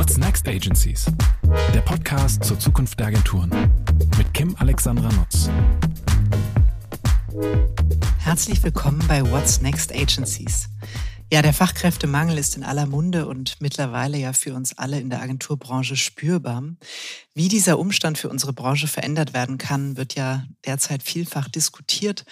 What's Next Agencies? Der Podcast zur Zukunft der Agenturen mit Kim Alexandra Nutz. Herzlich willkommen bei What's Next Agencies. Ja, der Fachkräftemangel ist in aller Munde und mittlerweile ja für uns alle in der Agenturbranche spürbar. Wie dieser Umstand für unsere Branche verändert werden kann, wird ja derzeit vielfach diskutiert.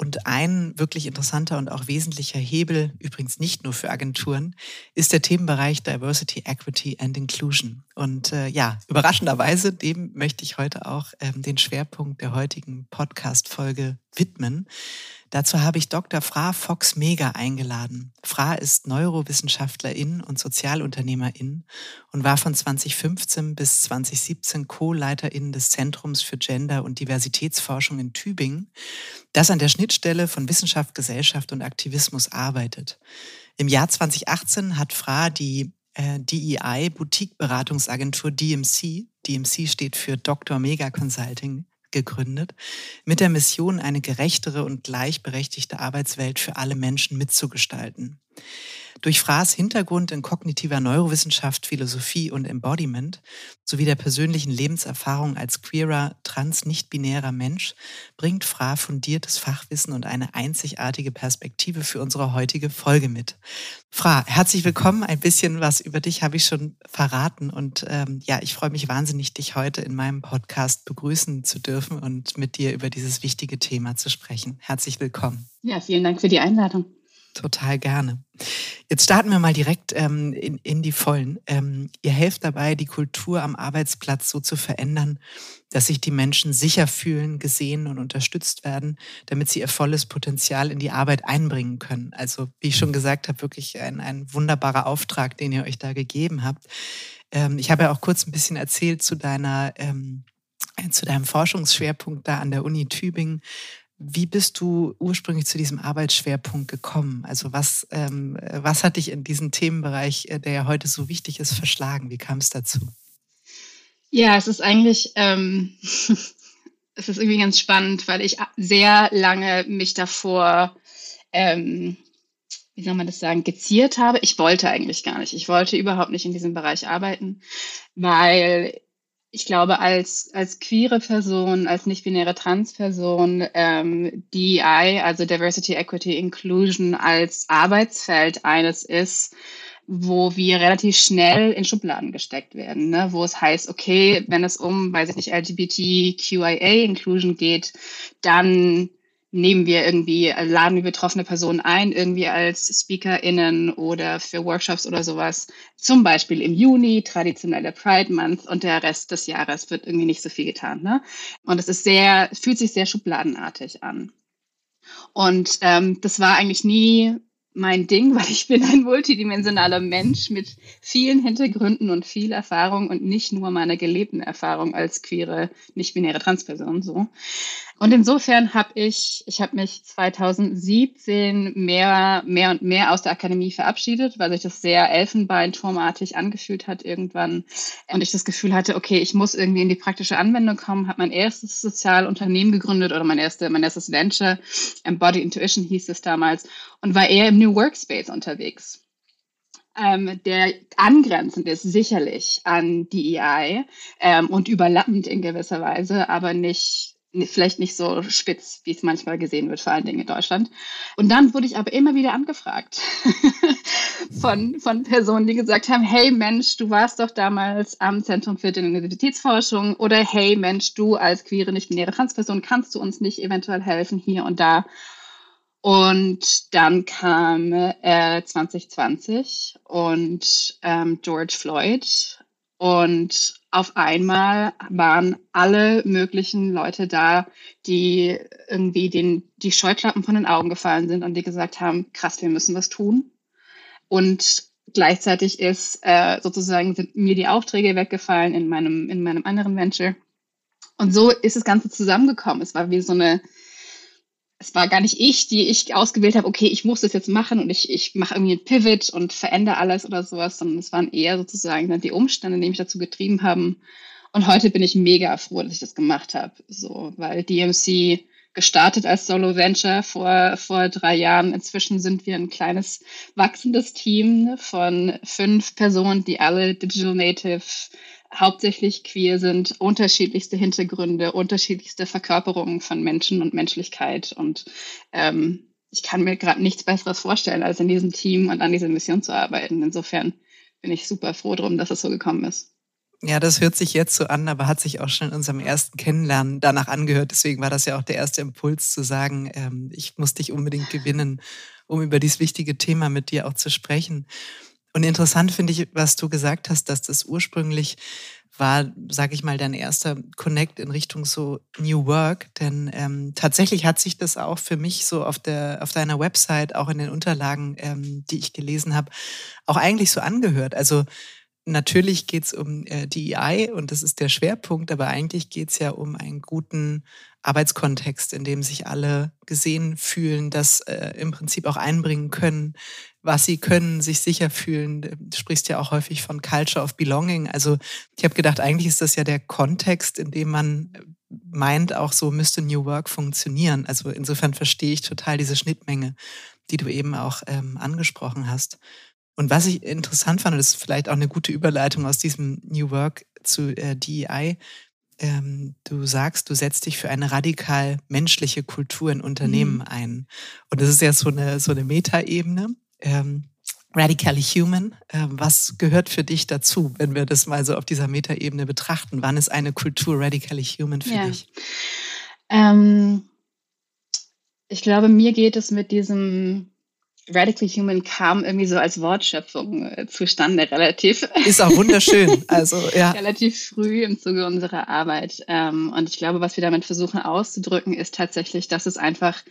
Und ein wirklich interessanter und auch wesentlicher Hebel, übrigens nicht nur für Agenturen, ist der Themenbereich Diversity, Equity and Inclusion. Und äh, ja, überraschenderweise, dem möchte ich heute auch ähm, den Schwerpunkt der heutigen Podcast-Folge widmen. Dazu habe ich Dr. Fra Fox-Mega eingeladen. Fra ist Neurowissenschaftlerin und Sozialunternehmerin und war von 2015 bis 2017 Co-Leiterin des Zentrums für Gender- und Diversitätsforschung in Tübingen, das an der Schnittstelle von Wissenschaft, Gesellschaft und Aktivismus arbeitet. Im Jahr 2018 hat Fra die äh, DEI Boutique-Beratungsagentur DMC, DMC steht für Dr. Mega Consulting, gegründet, mit der Mission, eine gerechtere und gleichberechtigte Arbeitswelt für alle Menschen mitzugestalten. Durch Fraß Hintergrund in kognitiver Neurowissenschaft, Philosophie und Embodiment sowie der persönlichen Lebenserfahrung als queerer, trans-nicht-binärer Mensch bringt Fra fundiertes Fachwissen und eine einzigartige Perspektive für unsere heutige Folge mit. Fra, herzlich willkommen. Ein bisschen was über dich habe ich schon verraten und ähm, ja, ich freue mich wahnsinnig, dich heute in meinem Podcast begrüßen zu dürfen und mit dir über dieses wichtige Thema zu sprechen. Herzlich willkommen. Ja, vielen Dank für die Einladung. Total gerne. Jetzt starten wir mal direkt ähm, in, in die Vollen. Ähm, ihr helft dabei, die Kultur am Arbeitsplatz so zu verändern, dass sich die Menschen sicher fühlen, gesehen und unterstützt werden, damit sie ihr volles Potenzial in die Arbeit einbringen können. Also, wie ich schon gesagt habe, wirklich ein, ein wunderbarer Auftrag, den ihr euch da gegeben habt. Ähm, ich habe ja auch kurz ein bisschen erzählt zu deiner ähm, zu deinem Forschungsschwerpunkt da an der Uni Tübingen. Wie bist du ursprünglich zu diesem Arbeitsschwerpunkt gekommen? Also was, ähm, was hat dich in diesen Themenbereich, äh, der ja heute so wichtig ist, verschlagen? Wie kam es dazu? Ja, es ist eigentlich, ähm, es ist irgendwie ganz spannend, weil ich sehr lange mich davor, ähm, wie soll man das sagen, geziert habe. Ich wollte eigentlich gar nicht. Ich wollte überhaupt nicht in diesem Bereich arbeiten, weil ich glaube, als, als queere Person, als nicht-binäre Transperson, ähm, DEI, also Diversity, Equity, Inclusion, als Arbeitsfeld eines ist, wo wir relativ schnell in Schubladen gesteckt werden, ne? wo es heißt, okay, wenn es um, weiß ich nicht, LGBTQIA Inclusion geht, dann nehmen wir irgendwie, äh, laden wir betroffene Personen ein, irgendwie als SpeakerInnen oder für Workshops oder sowas. Zum Beispiel im Juni, traditionelle Pride Month und der Rest des Jahres wird irgendwie nicht so viel getan. Ne? Und es ist sehr, fühlt sich sehr schubladenartig an. Und ähm, das war eigentlich nie mein Ding, weil ich bin ein multidimensionaler Mensch mit vielen Hintergründen und viel Erfahrung und nicht nur meiner gelebten Erfahrung als queere, nicht-binäre Transperson so. Und insofern habe ich, ich habe mich 2017 mehr, mehr und mehr aus der Akademie verabschiedet, weil sich das sehr elfenbeinturmartig angefühlt hat irgendwann. Und ich das Gefühl hatte, okay, ich muss irgendwie in die praktische Anwendung kommen, habe mein erstes Sozialunternehmen gegründet oder mein, erste, mein erstes Venture, Embody Intuition hieß es damals, und war eher im New Workspace unterwegs. Ähm, der angrenzend ist sicherlich an DEI ähm, und überlappend in gewisser Weise, aber nicht vielleicht nicht so spitz, wie es manchmal gesehen wird, vor allen Dingen in Deutschland. Und dann wurde ich aber immer wieder angefragt von, von Personen, die gesagt haben, hey Mensch, du warst doch damals am Zentrum für Identitätsforschung oder hey Mensch, du als queere, nicht-binäre Transperson, kannst du uns nicht eventuell helfen hier und da? Und dann kam äh, 2020 und ähm, George Floyd und auf einmal waren alle möglichen Leute da, die irgendwie den, die Scheuklappen von den Augen gefallen sind und die gesagt haben, krass, wir müssen was tun. Und gleichzeitig ist äh, sozusagen sind mir die Aufträge weggefallen in meinem, in meinem anderen Venture. Und so ist das Ganze zusammengekommen. Es war wie so eine, es war gar nicht ich, die ich ausgewählt habe, okay, ich muss das jetzt machen und ich, ich mache irgendwie ein Pivot und verändere alles oder sowas, sondern es waren eher sozusagen die Umstände, die mich dazu getrieben haben. Und heute bin ich mega froh, dass ich das gemacht habe, so, weil DMC gestartet als Solo Venture vor, vor drei Jahren. Inzwischen sind wir ein kleines wachsendes Team von fünf Personen, die alle Digital Native hauptsächlich queer sind, unterschiedlichste Hintergründe, unterschiedlichste Verkörperungen von Menschen und Menschlichkeit. Und ähm, ich kann mir gerade nichts Besseres vorstellen, als in diesem Team und an dieser Mission zu arbeiten. Insofern bin ich super froh drum, dass es so gekommen ist. Ja, das hört sich jetzt so an, aber hat sich auch schon in unserem ersten Kennenlernen danach angehört. Deswegen war das ja auch der erste Impuls zu sagen, ähm, ich muss dich unbedingt gewinnen, um über dieses wichtige Thema mit dir auch zu sprechen. Und interessant finde ich, was du gesagt hast, dass das ursprünglich war, sage ich mal, dein erster Connect in Richtung so New Work. Denn ähm, tatsächlich hat sich das auch für mich so auf der auf deiner Website, auch in den Unterlagen, ähm, die ich gelesen habe, auch eigentlich so angehört. Also natürlich geht es um äh, DEI und das ist der Schwerpunkt, aber eigentlich geht es ja um einen guten Arbeitskontext, in dem sich alle gesehen fühlen, das äh, im Prinzip auch einbringen können, was sie können, sich sicher fühlen. Du sprichst ja auch häufig von Culture of Belonging. Also ich habe gedacht, eigentlich ist das ja der Kontext, in dem man meint, auch so müsste New Work funktionieren. Also insofern verstehe ich total diese Schnittmenge, die du eben auch ähm, angesprochen hast. Und was ich interessant fand, und das ist vielleicht auch eine gute Überleitung aus diesem New Work zu äh, DEI, ähm, du sagst, du setzt dich für eine radikal menschliche Kultur in Unternehmen mhm. ein. Und das ist ja so eine, so eine Metaebene. Ähm, radically human. Ähm, was gehört für dich dazu, wenn wir das mal so auf dieser Metaebene betrachten? Wann ist eine Kultur radically human für ja. dich? Ähm, ich glaube, mir geht es mit diesem Radically Human kam irgendwie so als Wortschöpfung äh, zustande, relativ. Ist auch wunderschön. Also, ja. relativ früh im Zuge unserer Arbeit. Ähm, und ich glaube, was wir damit versuchen auszudrücken, ist tatsächlich, dass es einfach,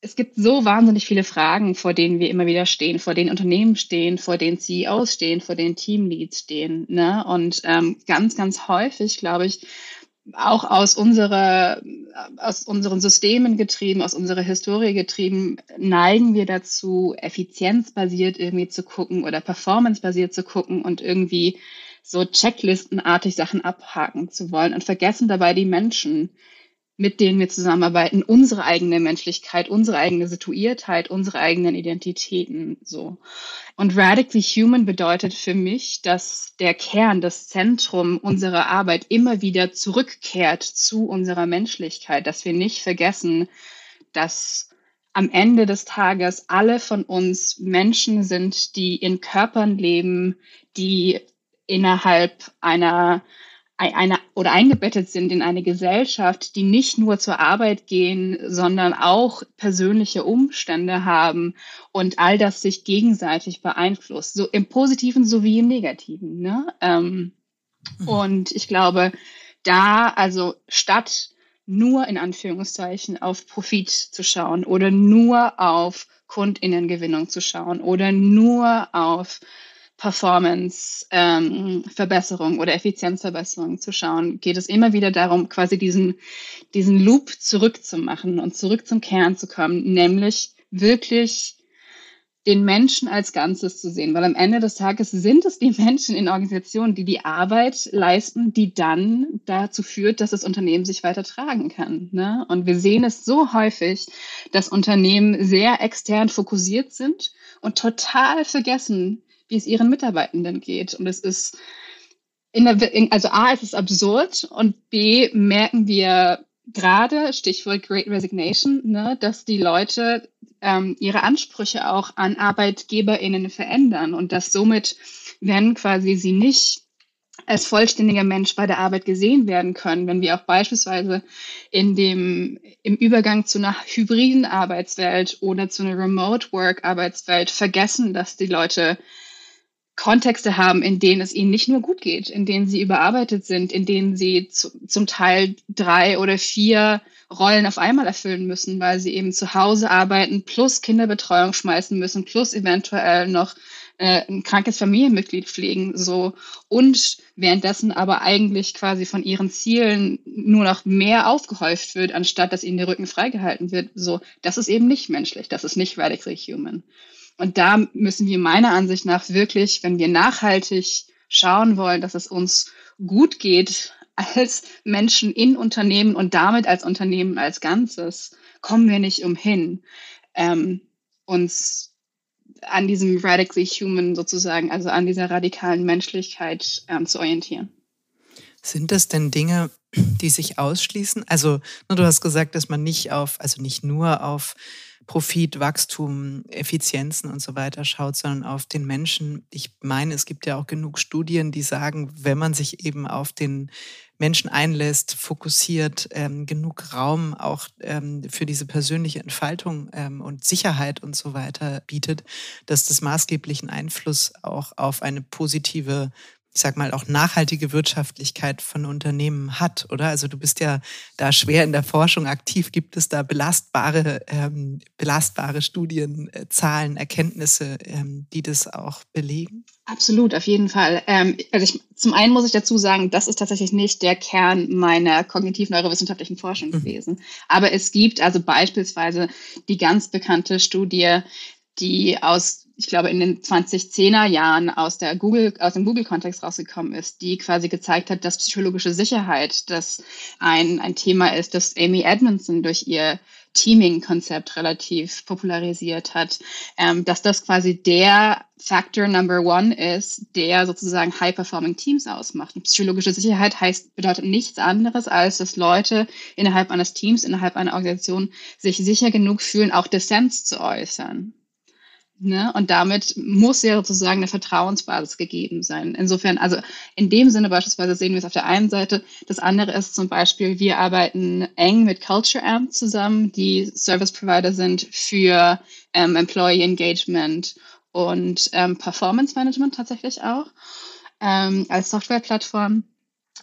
es gibt so wahnsinnig viele Fragen, vor denen wir immer wieder stehen, vor denen Unternehmen stehen, vor denen CEOs stehen, vor denen Teamleads stehen. Ne? Und ähm, ganz, ganz häufig, glaube ich, auch aus unserer, aus unseren Systemen getrieben, aus unserer Historie getrieben, neigen wir dazu, effizienzbasiert irgendwie zu gucken oder performancebasiert zu gucken und irgendwie so checklistenartig Sachen abhaken zu wollen und vergessen dabei die Menschen, mit denen wir zusammenarbeiten, unsere eigene Menschlichkeit, unsere eigene Situiertheit, unsere eigenen Identitäten, so. Und radically human bedeutet für mich, dass der Kern, das Zentrum unserer Arbeit immer wieder zurückkehrt zu unserer Menschlichkeit, dass wir nicht vergessen, dass am Ende des Tages alle von uns Menschen sind, die in Körpern leben, die innerhalb einer eine, oder eingebettet sind in eine Gesellschaft, die nicht nur zur Arbeit gehen, sondern auch persönliche Umstände haben und all das sich gegenseitig beeinflusst, so im Positiven sowie im Negativen. Ne? Ähm, mhm. Und ich glaube, da also statt nur in Anführungszeichen auf Profit zu schauen oder nur auf Kundinnengewinnung zu schauen oder nur auf Performance-Verbesserung ähm, oder Effizienzverbesserung zu schauen, geht es immer wieder darum, quasi diesen, diesen Loop zurückzumachen und zurück zum Kern zu kommen, nämlich wirklich den Menschen als Ganzes zu sehen, weil am Ende des Tages sind es die Menschen in Organisationen, die die Arbeit leisten, die dann dazu führt, dass das Unternehmen sich weiter tragen kann. Ne? Und wir sehen es so häufig, dass Unternehmen sehr extern fokussiert sind und total vergessen, wie es ihren Mitarbeitenden geht. Und es ist der, also A, es ist absurd und B, merken wir gerade, Stichwort Great Resignation, ne, dass die Leute ähm, ihre Ansprüche auch an ArbeitgeberInnen verändern und dass somit, wenn quasi sie nicht als vollständiger Mensch bei der Arbeit gesehen werden können, wenn wir auch beispielsweise in dem, im Übergang zu einer hybriden Arbeitswelt oder zu einer Remote Work Arbeitswelt vergessen, dass die Leute Kontexte haben, in denen es ihnen nicht nur gut geht, in denen sie überarbeitet sind, in denen sie zu, zum Teil drei oder vier Rollen auf einmal erfüllen müssen, weil sie eben zu Hause arbeiten, plus Kinderbetreuung schmeißen müssen, plus eventuell noch äh, ein krankes Familienmitglied pflegen, so und währenddessen aber eigentlich quasi von ihren Zielen nur noch mehr aufgehäuft wird, anstatt dass ihnen der Rücken freigehalten wird. So, das ist eben nicht menschlich, das ist nicht radically human. Und da müssen wir meiner Ansicht nach wirklich, wenn wir nachhaltig schauen wollen, dass es uns gut geht als Menschen in Unternehmen und damit als Unternehmen als Ganzes kommen wir nicht umhin, ähm, uns an diesem radically human sozusagen, also an dieser radikalen Menschlichkeit ähm, zu orientieren. Sind das denn Dinge, die sich ausschließen? Also, du hast gesagt, dass man nicht auf, also nicht nur auf Profit, Wachstum, Effizienzen und so weiter schaut, sondern auf den Menschen. Ich meine, es gibt ja auch genug Studien, die sagen, wenn man sich eben auf den Menschen einlässt, fokussiert, ähm, genug Raum auch ähm, für diese persönliche Entfaltung ähm, und Sicherheit und so weiter bietet, dass das maßgeblichen Einfluss auch auf eine positive ich sag mal, auch nachhaltige Wirtschaftlichkeit von Unternehmen hat, oder? Also du bist ja da schwer in der Forschung aktiv. Gibt es da belastbare, ähm, belastbare Studien, äh, Zahlen, Erkenntnisse, ähm, die das auch belegen? Absolut, auf jeden Fall. Ähm, also ich, zum einen muss ich dazu sagen, das ist tatsächlich nicht der Kern meiner kognitiv-neurowissenschaftlichen Forschung mhm. gewesen. Aber es gibt also beispielsweise die ganz bekannte Studie, die aus ich glaube, in den 2010er Jahren aus der Google, aus dem Google-Kontext rausgekommen ist, die quasi gezeigt hat, dass psychologische Sicherheit, das ein, ein Thema ist, das Amy Edmondson durch ihr Teaming-Konzept relativ popularisiert hat, ähm, dass das quasi der Factor Number One ist, der sozusagen High-Performing Teams ausmacht. Und psychologische Sicherheit heißt, bedeutet nichts anderes, als dass Leute innerhalb eines Teams, innerhalb einer Organisation sich sicher genug fühlen, auch Dissens zu äußern. Ne? Und damit muss ja sozusagen eine Vertrauensbasis gegeben sein. Insofern, also in dem Sinne beispielsweise sehen wir es auf der einen Seite. Das andere ist zum Beispiel, wir arbeiten eng mit Culture Amp zusammen, die Service Provider sind für ähm, Employee Engagement und ähm, Performance Management tatsächlich auch ähm, als Softwareplattform.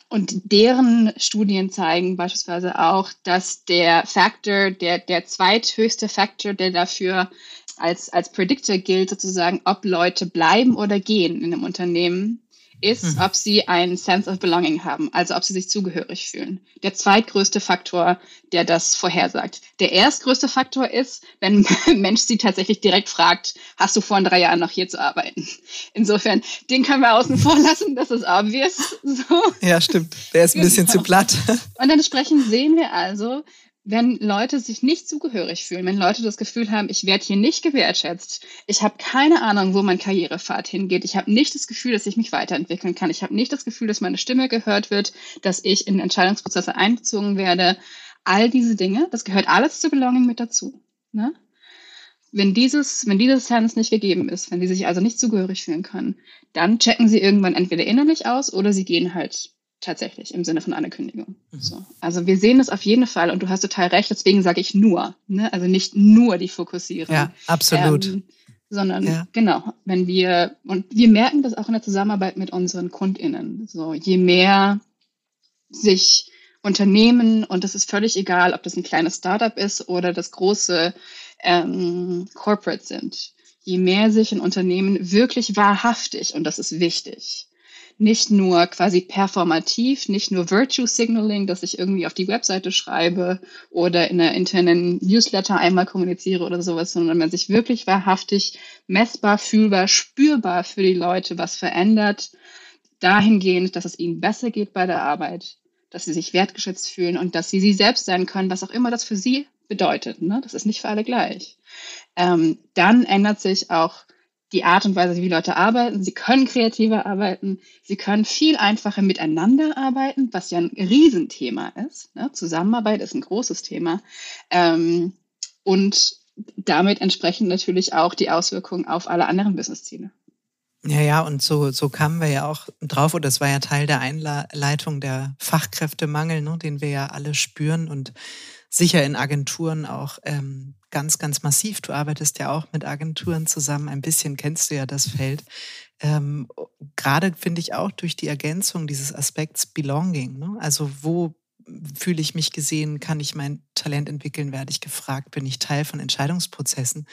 Und deren Studien zeigen beispielsweise auch, dass der Factor, der, der zweithöchste Factor, der dafür als, als Predictor gilt, sozusagen, ob Leute bleiben oder gehen in einem Unternehmen, ist, mhm. ob sie einen Sense of Belonging haben, also ob sie sich zugehörig fühlen. Der zweitgrößte Faktor, der das vorhersagt. Der erstgrößte Faktor ist, wenn ein Mensch sie tatsächlich direkt fragt, hast du vor drei Jahren noch hier zu arbeiten? Insofern, den können wir außen vor lassen, das ist obvious. So. Ja, stimmt. Der ist ein bisschen genau. zu platt. Und entsprechend sehen wir also, wenn Leute sich nicht zugehörig fühlen, wenn Leute das Gefühl haben, ich werde hier nicht gewertschätzt, ich habe keine Ahnung, wo mein Karrierepfad hingeht, ich habe nicht das Gefühl, dass ich mich weiterentwickeln kann, ich habe nicht das Gefühl, dass meine Stimme gehört wird, dass ich in Entscheidungsprozesse einbezogen werde, all diese Dinge, das gehört alles zu Belonging mit dazu. Ne? Wenn dieses, wenn dieses Sense nicht gegeben ist, wenn die sich also nicht zugehörig fühlen können, dann checken sie irgendwann entweder innerlich aus oder sie gehen halt tatsächlich im Sinne von einer Kündigung. Mhm. So. Also wir sehen es auf jeden Fall und du hast total recht, deswegen sage ich nur, ne? also nicht nur die Fokussierung. Ja, absolut. Ähm, sondern ja. genau, wenn wir, und wir merken das auch in der Zusammenarbeit mit unseren KundInnen, so je mehr sich Unternehmen, und das ist völlig egal, ob das ein kleines Startup ist oder das große ähm, Corporate sind, je mehr sich ein Unternehmen wirklich wahrhaftig, und das ist wichtig, nicht nur quasi performativ, nicht nur Virtue Signaling, dass ich irgendwie auf die Webseite schreibe oder in einer internen Newsletter einmal kommuniziere oder sowas, sondern man sich wirklich wahrhaftig messbar, fühlbar, spürbar für die Leute was verändert, dahingehend, dass es ihnen besser geht bei der Arbeit, dass sie sich wertgeschätzt fühlen und dass sie sie selbst sein können, was auch immer das für sie bedeutet. Ne? Das ist nicht für alle gleich. Ähm, dann ändert sich auch die Art und Weise, wie Leute arbeiten. Sie können kreativer arbeiten. Sie können viel einfacher miteinander arbeiten, was ja ein Riesenthema ist. Ne? Zusammenarbeit ist ein großes Thema. Ähm, und damit entsprechend natürlich auch die Auswirkungen auf alle anderen Businessziele. Ja, ja, und so, so kamen wir ja auch drauf, und das war ja Teil der Einleitung, der Fachkräftemangel, ne, den wir ja alle spüren und sicher in Agenturen auch ähm, ganz, ganz massiv. Du arbeitest ja auch mit Agenturen zusammen. Ein bisschen kennst du ja das Feld. Ähm, Gerade finde ich auch durch die Ergänzung dieses Aspekts Belonging. Ne? Also wo fühle ich mich gesehen? Kann ich mein Talent entwickeln, werde ich gefragt, bin ich Teil von Entscheidungsprozessen.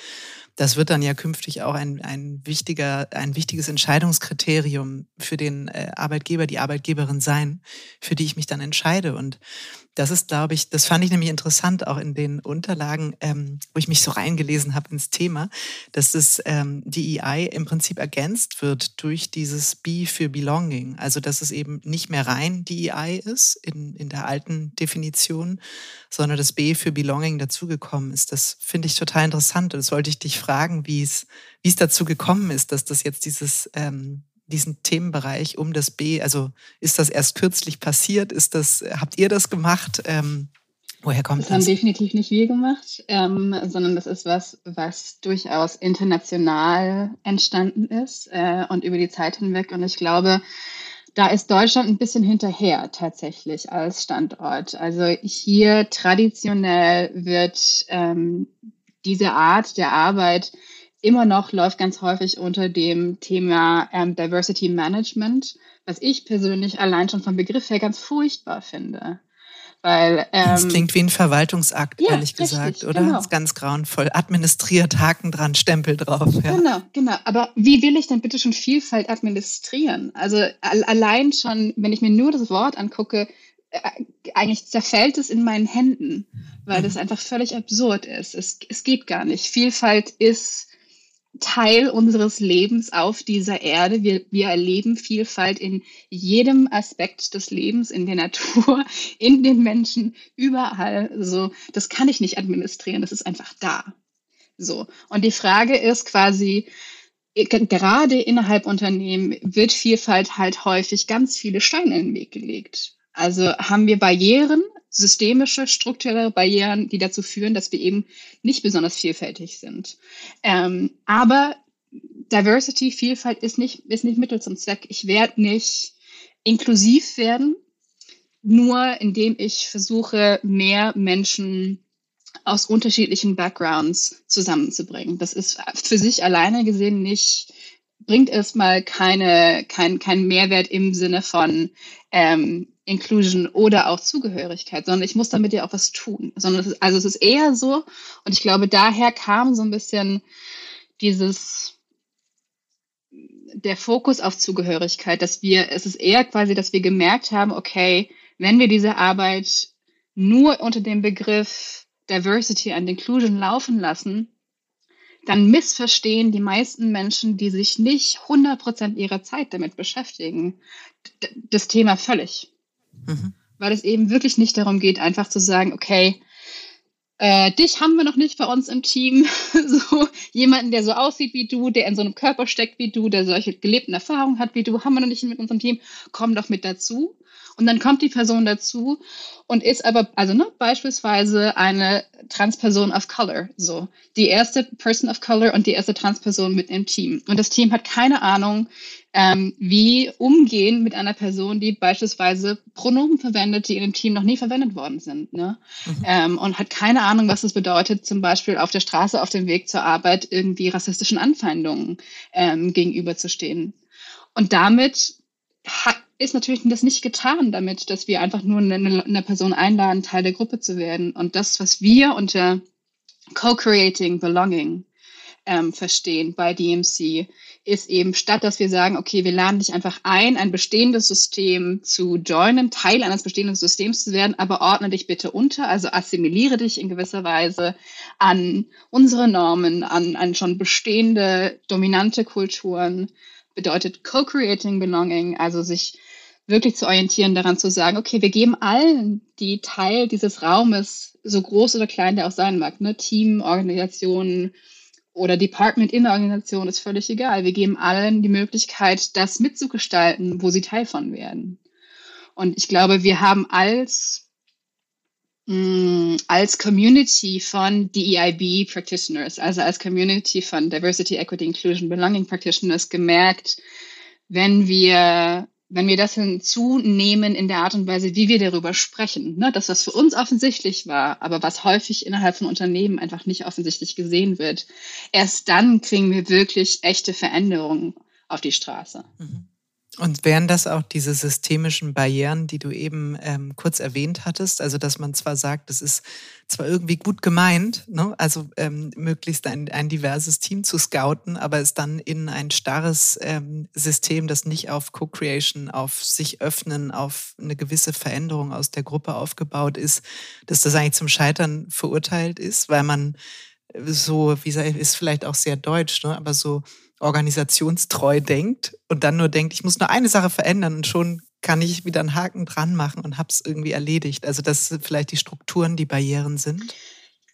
Das wird dann ja künftig auch ein, ein, wichtiger, ein wichtiges Entscheidungskriterium für den äh, Arbeitgeber, die Arbeitgeberin sein, für die ich mich dann entscheide. Und das ist, glaube ich, das fand ich nämlich interessant, auch in den Unterlagen, ähm, wo ich mich so reingelesen habe ins Thema, dass das ähm, DEI im Prinzip ergänzt wird durch dieses B für Belonging. Also dass es eben nicht mehr rein DEI ist in, in der alten Definition, sondern das B für Belonging dazugekommen ist. Das finde ich total interessant. Und das wollte ich dich fragen, wie es, wie es dazu gekommen ist, dass das jetzt dieses ähm, diesen Themenbereich um das B? Also ist das erst kürzlich passiert? Ist das, habt ihr das gemacht? Ähm, woher kommt das? Das haben definitiv nicht wir gemacht, ähm, sondern das ist was, was durchaus international entstanden ist äh, und über die Zeit hinweg. Und ich glaube, da ist Deutschland ein bisschen hinterher tatsächlich als Standort. Also hier traditionell wird ähm, diese Art der Arbeit immer noch läuft ganz häufig unter dem Thema ähm, Diversity Management, was ich persönlich allein schon vom Begriff her ganz furchtbar finde. Weil, ähm, das klingt wie ein Verwaltungsakt, ja, ehrlich gesagt, richtig, oder? Genau. Das ist ganz grauenvoll. Administriert, Haken dran, Stempel drauf. Ja. Genau, genau. Aber wie will ich denn bitte schon Vielfalt administrieren? Also allein schon, wenn ich mir nur das Wort angucke, eigentlich zerfällt es in meinen Händen, weil das einfach völlig absurd ist. Es, es geht gar nicht. Vielfalt ist Teil unseres Lebens auf dieser Erde. Wir, wir erleben Vielfalt in jedem Aspekt des Lebens, in der Natur, in den Menschen, überall. So, das kann ich nicht administrieren. Das ist einfach da. So. Und die Frage ist quasi, gerade innerhalb Unternehmen wird Vielfalt halt häufig ganz viele Steine in den Weg gelegt. Also haben wir Barrieren, systemische, strukturelle Barrieren, die dazu führen, dass wir eben nicht besonders vielfältig sind. Ähm, aber Diversity, Vielfalt ist nicht, ist nicht Mittel zum Zweck. Ich werde nicht inklusiv werden, nur indem ich versuche, mehr Menschen aus unterschiedlichen Backgrounds zusammenzubringen. Das ist für sich alleine gesehen nicht, bringt erstmal keine, kein, kein Mehrwert im Sinne von, ähm, Inclusion oder auch Zugehörigkeit, sondern ich muss damit ja auch was tun. Sondern es ist, also es ist eher so, und ich glaube, daher kam so ein bisschen dieses, der Fokus auf Zugehörigkeit, dass wir, es ist eher quasi, dass wir gemerkt haben, okay, wenn wir diese Arbeit nur unter dem Begriff Diversity and Inclusion laufen lassen, dann missverstehen die meisten Menschen, die sich nicht 100% ihrer Zeit damit beschäftigen, das Thema völlig. Weil es eben wirklich nicht darum geht, einfach zu sagen, okay, äh, dich haben wir noch nicht bei uns im Team. so jemanden, der so aussieht wie du, der in so einem Körper steckt wie du, der solche gelebten Erfahrungen hat wie du, haben wir noch nicht mit unserem Team. Komm doch mit dazu. Und dann kommt die Person dazu und ist aber, also ne, beispielsweise eine Transperson of Color, so die erste Person of Color und die erste Transperson mit im Team. Und das Team hat keine Ahnung, ähm, wie umgehen mit einer Person, die beispielsweise Pronomen verwendet, die in dem Team noch nie verwendet worden sind. Ne? Mhm. Ähm, und hat keine Ahnung, was es bedeutet, zum Beispiel auf der Straße, auf dem Weg zur Arbeit irgendwie rassistischen Anfeindungen ähm, gegenüberzustehen. Und damit hat, ist natürlich das nicht getan damit, dass wir einfach nur eine, eine Person einladen, Teil der Gruppe zu werden. Und das, was wir unter Co-Creating Belonging ähm, verstehen bei DMC, ist eben statt, dass wir sagen, okay, wir laden dich einfach ein, ein bestehendes System zu joinen, Teil eines bestehenden Systems zu werden, aber ordne dich bitte unter, also assimiliere dich in gewisser Weise an unsere Normen, an, an schon bestehende dominante Kulturen, bedeutet Co-Creating Belonging, also sich wirklich zu orientieren, daran zu sagen, okay, wir geben allen, die Teil dieses Raumes, so groß oder klein der auch sein mag, ne, Team, Organisationen oder Department in der Organisation, ist völlig egal. Wir geben allen die Möglichkeit, das mitzugestalten, wo sie Teil von werden. Und ich glaube, wir haben als mm, als Community von DEIB Practitioners, also als Community von Diversity, Equity, Inclusion, Belonging Practitioners gemerkt, wenn wir wenn wir das hinzunehmen in der Art und Weise, wie wir darüber sprechen, ne, das, was für uns offensichtlich war, aber was häufig innerhalb von Unternehmen einfach nicht offensichtlich gesehen wird, erst dann kriegen wir wirklich echte Veränderungen auf die Straße. Mhm. Und wären das auch diese systemischen Barrieren, die du eben ähm, kurz erwähnt hattest? Also, dass man zwar sagt, das ist zwar irgendwie gut gemeint, ne? also ähm, möglichst ein, ein diverses Team zu scouten, aber es dann in ein starres ähm, System, das nicht auf Co-Creation, auf sich öffnen, auf eine gewisse Veränderung aus der Gruppe aufgebaut ist, dass das eigentlich zum Scheitern verurteilt ist, weil man so, wie ich, ist vielleicht auch sehr deutsch, ne? aber so organisationstreu denkt und dann nur denkt, ich muss nur eine Sache verändern und schon kann ich wieder einen Haken dran machen und habe es irgendwie erledigt. Also dass vielleicht die Strukturen die Barrieren sind.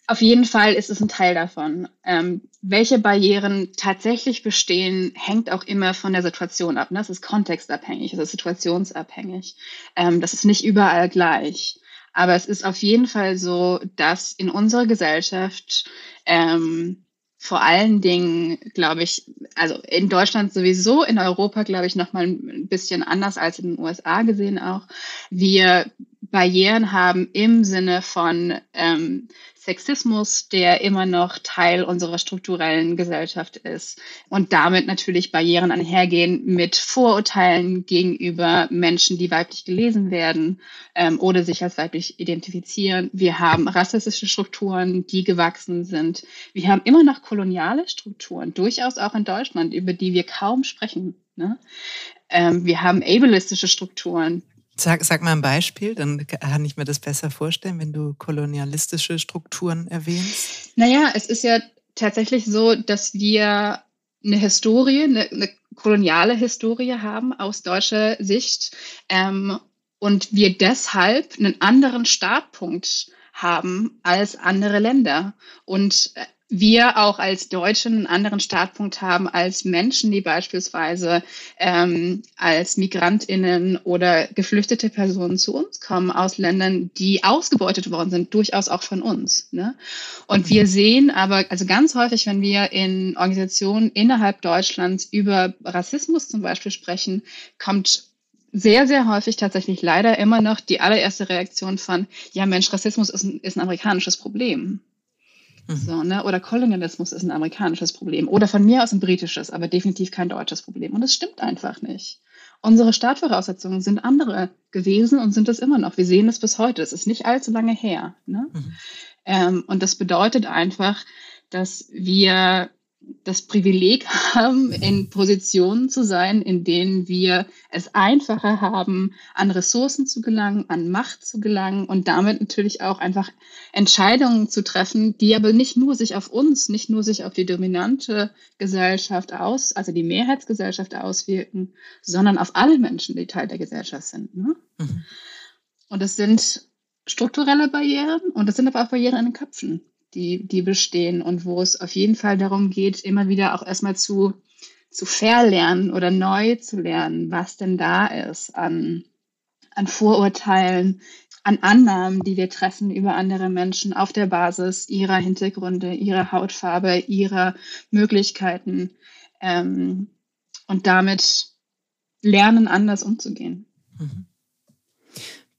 Auf jeden Fall ist es ein Teil davon. Ähm, welche Barrieren tatsächlich bestehen, hängt auch immer von der Situation ab. Ne? Das ist kontextabhängig, das ist situationsabhängig. Ähm, das ist nicht überall gleich. Aber es ist auf jeden Fall so, dass in unserer Gesellschaft ähm, vor allen Dingen, glaube ich, also in Deutschland sowieso, in Europa, glaube ich, nochmal ein bisschen anders als in den USA gesehen auch, wir Barrieren haben im Sinne von ähm, Sexismus, der immer noch Teil unserer strukturellen Gesellschaft ist und damit natürlich Barrieren einhergehen mit Vorurteilen gegenüber Menschen, die weiblich gelesen werden ähm, oder sich als weiblich identifizieren. Wir haben rassistische Strukturen, die gewachsen sind. Wir haben immer noch koloniale Strukturen, durchaus auch in Deutschland, über die wir kaum sprechen. Ne? Ähm, wir haben ableistische Strukturen, Sag, sag mal ein Beispiel, dann kann ich mir das besser vorstellen, wenn du kolonialistische Strukturen erwähnst. Naja, es ist ja tatsächlich so, dass wir eine Historie, eine, eine koloniale Historie haben aus deutscher Sicht ähm, und wir deshalb einen anderen Startpunkt haben als andere Länder. Und äh, wir auch als Deutschen einen anderen Startpunkt haben als Menschen, die beispielsweise ähm, als Migrantinnen oder geflüchtete Personen zu uns kommen aus Ländern, die ausgebeutet worden sind, durchaus auch von uns. Ne? Und wir mhm. sehen aber, also ganz häufig, wenn wir in Organisationen innerhalb Deutschlands über Rassismus zum Beispiel sprechen, kommt sehr, sehr häufig tatsächlich leider immer noch die allererste Reaktion von, ja Mensch, Rassismus ist ein, ist ein amerikanisches Problem. Mhm. So, ne? Oder Kolonialismus ist ein amerikanisches Problem. Oder von mir aus ein britisches, aber definitiv kein deutsches Problem. Und das stimmt einfach nicht. Unsere Startvoraussetzungen sind andere gewesen und sind es immer noch. Wir sehen es bis heute. Es ist nicht allzu lange her. Ne? Mhm. Ähm, und das bedeutet einfach, dass wir das Privileg haben, in Positionen zu sein, in denen wir es einfacher haben, an Ressourcen zu gelangen, an Macht zu gelangen und damit natürlich auch einfach Entscheidungen zu treffen, die aber nicht nur sich auf uns, nicht nur sich auf die dominante Gesellschaft aus, also die Mehrheitsgesellschaft auswirken, sondern auf alle Menschen, die Teil der Gesellschaft sind. Ne? Mhm. Und das sind strukturelle Barrieren und das sind aber auch Barrieren in den Köpfen die, die bestehen und wo es auf jeden Fall darum geht, immer wieder auch erstmal zu, zu verlernen oder neu zu lernen, was denn da ist an, an Vorurteilen, an Annahmen, die wir treffen über andere Menschen auf der Basis ihrer Hintergründe, ihrer Hautfarbe, ihrer Möglichkeiten ähm, und damit lernen, anders umzugehen. Mhm.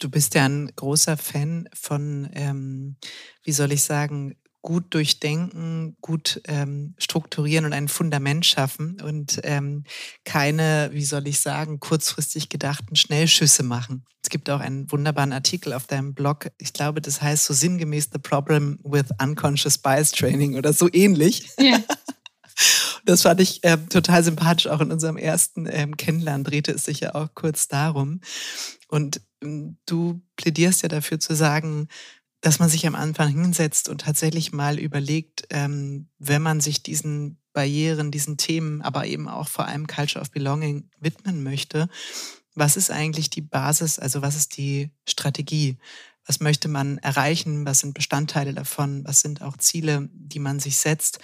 Du bist ja ein großer Fan von, ähm, wie soll ich sagen, gut durchdenken, gut ähm, strukturieren und ein Fundament schaffen und ähm, keine, wie soll ich sagen, kurzfristig gedachten Schnellschüsse machen. Es gibt auch einen wunderbaren Artikel auf deinem Blog. Ich glaube, das heißt so sinngemäß The Problem with Unconscious Bias Training oder so ähnlich. Ja. Das fand ich äh, total sympathisch. Auch in unserem ersten ähm, Kennenlernen drehte es sich ja auch kurz darum. Und ähm, du plädierst ja dafür zu sagen, dass man sich am Anfang hinsetzt und tatsächlich mal überlegt, ähm, wenn man sich diesen Barrieren, diesen Themen, aber eben auch vor allem Culture of Belonging widmen möchte, was ist eigentlich die Basis, also was ist die Strategie? Was möchte man erreichen? Was sind Bestandteile davon? Was sind auch Ziele, die man sich setzt?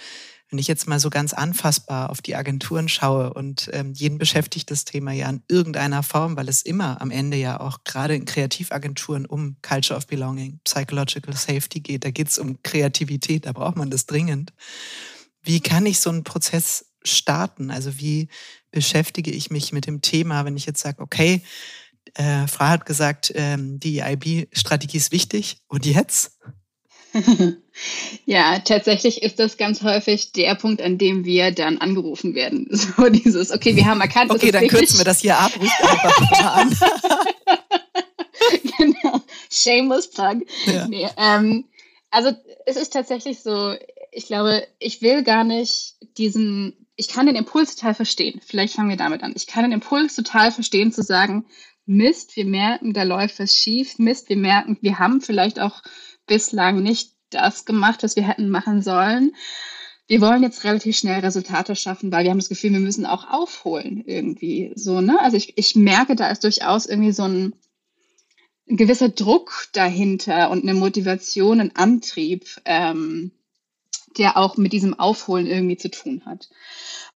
Wenn ich jetzt mal so ganz anfassbar auf die Agenturen schaue und ähm, jeden beschäftigt das Thema ja in irgendeiner Form, weil es immer am Ende ja auch gerade in Kreativagenturen um Culture of Belonging, Psychological Safety geht. Da geht es um Kreativität, da braucht man das dringend. Wie kann ich so einen Prozess starten? Also wie beschäftige ich mich mit dem Thema, wenn ich jetzt sage, okay, äh, Frau hat gesagt, ähm, die IB-Strategie ist wichtig und jetzt? Ja, tatsächlich ist das ganz häufig der Punkt, an dem wir dann angerufen werden. So dieses, okay, wir haben erkannt, okay, dann wichtig. kürzen wir das hier ab, an. genau, shameless plug. Ja. Nee, ähm, also es ist tatsächlich so, ich glaube, ich will gar nicht diesen, ich kann den Impuls total verstehen. Vielleicht fangen wir damit an. Ich kann den Impuls total verstehen zu sagen, Mist, wir merken, da läuft was schief. Mist, wir merken, wir haben vielleicht auch bislang nicht das gemacht, was wir hätten machen sollen. Wir wollen jetzt relativ schnell Resultate schaffen, weil wir haben das Gefühl, wir müssen auch aufholen irgendwie so, ne? Also ich, ich merke, da ist durchaus irgendwie so ein, ein gewisser Druck dahinter und eine Motivation, ein Antrieb, ähm, der auch mit diesem Aufholen irgendwie zu tun hat.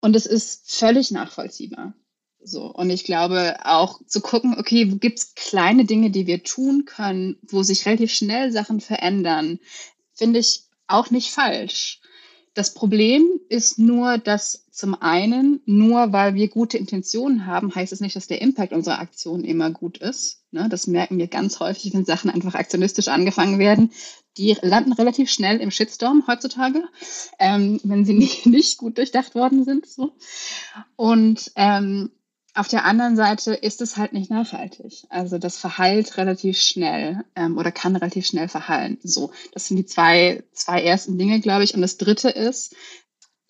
Und es ist völlig nachvollziehbar. So, und ich glaube auch zu gucken, okay, wo gibt's kleine Dinge, die wir tun können, wo sich relativ schnell Sachen verändern, finde ich auch nicht falsch. Das Problem ist nur, dass zum einen, nur weil wir gute Intentionen haben, heißt es nicht, dass der Impact unserer Aktionen immer gut ist. Ne? Das merken wir ganz häufig, wenn Sachen einfach aktionistisch angefangen werden. Die landen relativ schnell im Shitstorm heutzutage, ähm, wenn sie nicht, nicht gut durchdacht worden sind. So. Und ähm, auf der anderen Seite ist es halt nicht nachhaltig. Also das verheilt relativ schnell ähm, oder kann relativ schnell verhallen. So, das sind die zwei, zwei ersten Dinge, glaube ich. Und das dritte ist,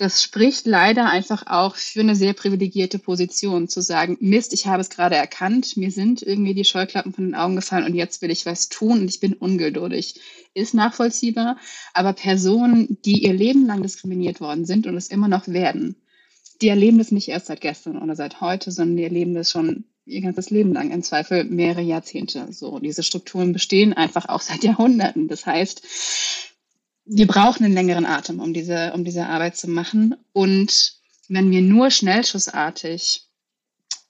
das spricht leider einfach auch für eine sehr privilegierte Position, zu sagen, Mist, ich habe es gerade erkannt, mir sind irgendwie die Scheuklappen von den Augen gefallen und jetzt will ich was tun und ich bin ungeduldig. Ist nachvollziehbar, aber Personen, die ihr Leben lang diskriminiert worden sind und es immer noch werden, die erleben das nicht erst seit gestern oder seit heute, sondern die erleben das schon ihr ganzes Leben lang, im Zweifel mehrere Jahrzehnte. So, diese Strukturen bestehen einfach auch seit Jahrhunderten. Das heißt, wir brauchen einen längeren Atem, um diese, um diese Arbeit zu machen. Und wenn wir nur schnellschussartig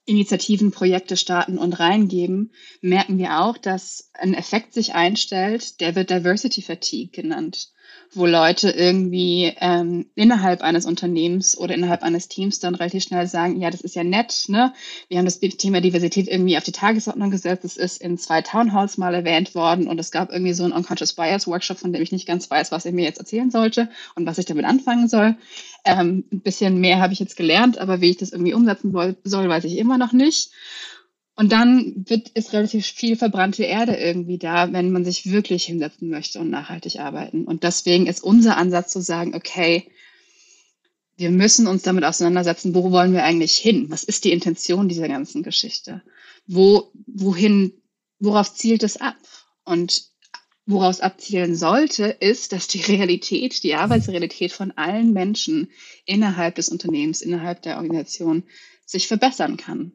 Initiativen, Projekte starten und reingeben, merken wir auch, dass ein Effekt sich einstellt, der wird Diversity Fatigue genannt wo Leute irgendwie ähm, innerhalb eines Unternehmens oder innerhalb eines Teams dann relativ schnell sagen, ja, das ist ja nett, ne? Wir haben das Thema Diversität irgendwie auf die Tagesordnung gesetzt. Es ist in zwei Townhalls mal erwähnt worden und es gab irgendwie so einen Unconscious Bias Workshop, von dem ich nicht ganz weiß, was er mir jetzt erzählen sollte und was ich damit anfangen soll. Ähm, ein bisschen mehr habe ich jetzt gelernt, aber wie ich das irgendwie umsetzen soll, weiß ich immer noch nicht. Und dann wird, ist relativ viel verbrannte Erde irgendwie da, wenn man sich wirklich hinsetzen möchte und nachhaltig arbeiten. Und deswegen ist unser Ansatz zu sagen, okay, wir müssen uns damit auseinandersetzen, wo wollen wir eigentlich hin? Was ist die Intention dieser ganzen Geschichte? Wo, wohin, worauf zielt es ab? Und woraus abzielen sollte, ist, dass die Realität, die Arbeitsrealität von allen Menschen innerhalb des Unternehmens, innerhalb der Organisation sich verbessern kann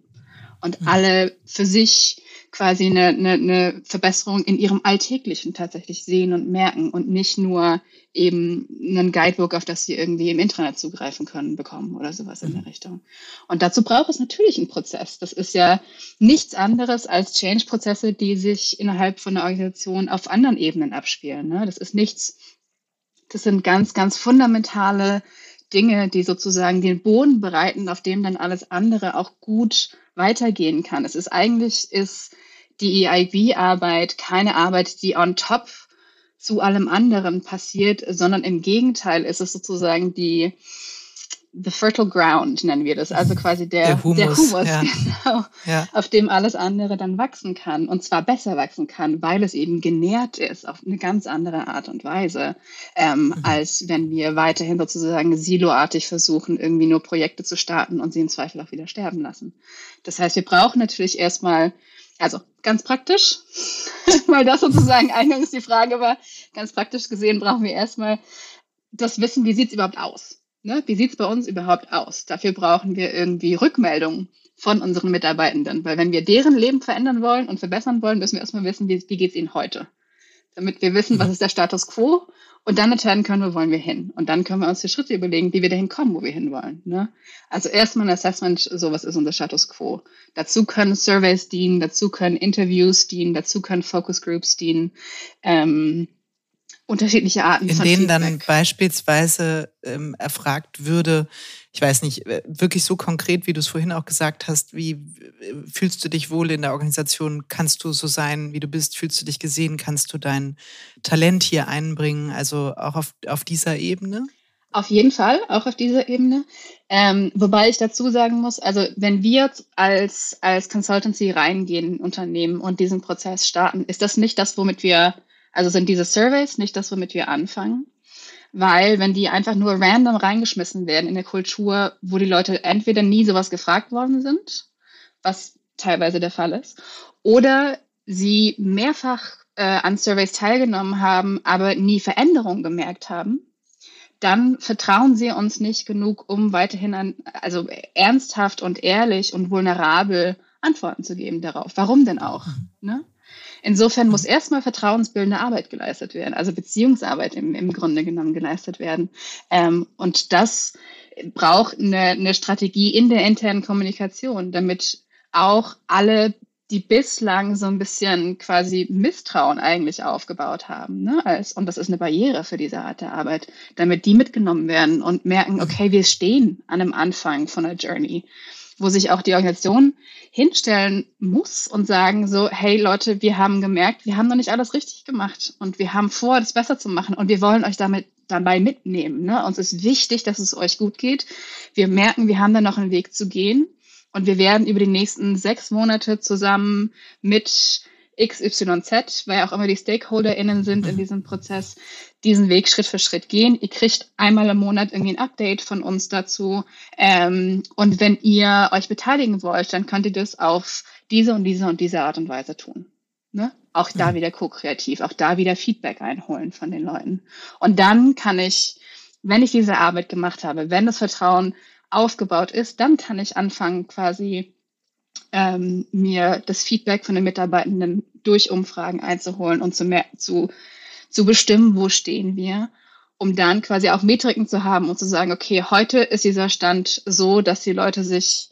und mhm. alle für sich quasi eine, eine, eine Verbesserung in ihrem Alltäglichen tatsächlich sehen und merken und nicht nur eben einen Guidebook, auf das sie irgendwie im Internet zugreifen können, bekommen oder sowas in der mhm. Richtung. Und dazu braucht es natürlich einen Prozess. Das ist ja nichts anderes als Change-Prozesse, die sich innerhalb von einer Organisation auf anderen Ebenen abspielen. Ne? Das ist nichts, das sind ganz, ganz fundamentale Dinge, die sozusagen den Boden bereiten, auf dem dann alles andere auch gut weitergehen kann. Es ist eigentlich, ist die EIB-Arbeit keine Arbeit, die on top zu allem anderen passiert, sondern im Gegenteil ist es sozusagen die, the fertile ground nennen wir das, also quasi der, der Humus, der Humus ja. genau, ja. auf dem alles andere dann wachsen kann und zwar besser wachsen kann, weil es eben genährt ist auf eine ganz andere Art und Weise, ähm, mhm. als wenn wir weiterhin sozusagen siloartig versuchen, irgendwie nur Projekte zu starten und sie im Zweifel auch wieder sterben lassen. Das heißt, wir brauchen natürlich erstmal, also ganz praktisch, weil das sozusagen eingangs die Frage war, ganz praktisch gesehen brauchen wir erstmal das Wissen, wie sieht es überhaupt aus? Ne? Wie sieht es bei uns überhaupt aus? Dafür brauchen wir irgendwie Rückmeldungen von unseren Mitarbeitenden, weil wenn wir deren Leben verändern wollen und verbessern wollen, müssen wir erstmal wissen, wie, wie geht es ihnen heute. Damit wir wissen, was ist der Status quo und dann entscheiden können, wo wollen wir hin. Und dann können wir uns die Schritte überlegen, wie wir dahin kommen, wo wir hinwollen. Ne? Also erstmal ein Assessment, so was ist unser Status quo. Dazu können Surveys dienen, dazu können Interviews dienen, dazu können Focus Groups dienen. Ähm, unterschiedliche Arten in von denen Feedback. dann beispielsweise ähm, erfragt würde, ich weiß nicht, äh, wirklich so konkret, wie du es vorhin auch gesagt hast, wie äh, fühlst du dich wohl in der Organisation? Kannst du so sein, wie du bist? Fühlst du dich gesehen? Kannst du dein Talent hier einbringen? Also auch auf, auf dieser Ebene? Auf jeden Fall, auch auf dieser Ebene. Ähm, wobei ich dazu sagen muss, also wenn wir als, als Consultancy reingehen in Unternehmen und diesen Prozess starten, ist das nicht das, womit wir also sind diese Surveys nicht das, womit wir anfangen, weil wenn die einfach nur random reingeschmissen werden in eine Kultur, wo die Leute entweder nie sowas gefragt worden sind, was teilweise der Fall ist, oder sie mehrfach äh, an Surveys teilgenommen haben, aber nie Veränderungen gemerkt haben, dann vertrauen sie uns nicht genug, um weiterhin an, also ernsthaft und ehrlich und vulnerabel Antworten zu geben darauf. Warum denn auch? Ne? Insofern muss erstmal vertrauensbildende Arbeit geleistet werden, also Beziehungsarbeit im, im Grunde genommen geleistet werden. Ähm, und das braucht eine, eine Strategie in der internen Kommunikation, damit auch alle die bislang so ein bisschen quasi Misstrauen eigentlich aufgebaut haben. Ne? Als, und das ist eine Barriere für diese Art der Arbeit, damit die mitgenommen werden und merken, okay, wir stehen an einem Anfang von einer Journey wo sich auch die Organisation hinstellen muss und sagen so, hey Leute, wir haben gemerkt, wir haben noch nicht alles richtig gemacht und wir haben vor, das besser zu machen und wir wollen euch damit dabei mitnehmen. Ne? Uns ist wichtig, dass es euch gut geht. Wir merken, wir haben da noch einen Weg zu gehen und wir werden über die nächsten sechs Monate zusammen mit XYZ, weil auch immer die StakeholderInnen sind in diesem Prozess, diesen Weg Schritt für Schritt gehen. Ihr kriegt einmal im Monat irgendwie ein Update von uns dazu. Ähm, und wenn ihr euch beteiligen wollt, dann könnt ihr das auf diese und diese und diese Art und Weise tun. Ne? Auch da wieder co-kreativ, auch da wieder Feedback einholen von den Leuten. Und dann kann ich, wenn ich diese Arbeit gemacht habe, wenn das Vertrauen aufgebaut ist, dann kann ich anfangen, quasi ähm, mir das Feedback von den Mitarbeitenden durch Umfragen einzuholen und zu, mehr, zu, zu bestimmen, wo stehen wir, um dann quasi auch Metriken zu haben und zu sagen, okay, heute ist dieser Stand so, dass die Leute sich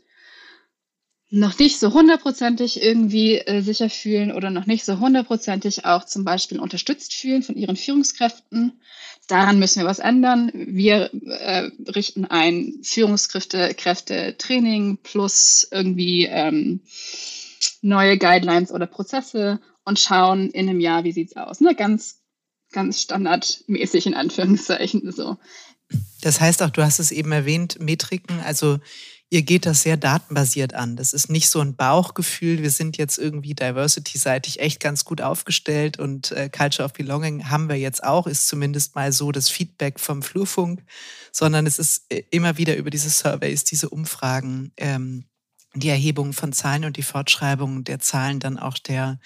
noch nicht so hundertprozentig irgendwie äh, sicher fühlen oder noch nicht so hundertprozentig auch zum Beispiel unterstützt fühlen von ihren Führungskräften. Daran müssen wir was ändern. Wir äh, richten ein Führungskräfte-Training plus irgendwie ähm, neue Guidelines oder Prozesse und schauen in einem Jahr, wie sieht's aus. Ne? Ganz, ganz standardmäßig in Anführungszeichen so. Das heißt auch, du hast es eben erwähnt, Metriken, also ihr geht das sehr datenbasiert an. Das ist nicht so ein Bauchgefühl, wir sind jetzt irgendwie diversity-seitig echt ganz gut aufgestellt und äh, Culture of Belonging haben wir jetzt auch, ist zumindest mal so das Feedback vom Flurfunk, sondern es ist äh, immer wieder über diese Surveys, diese Umfragen, ähm, die Erhebung von Zahlen und die Fortschreibung der Zahlen dann auch der,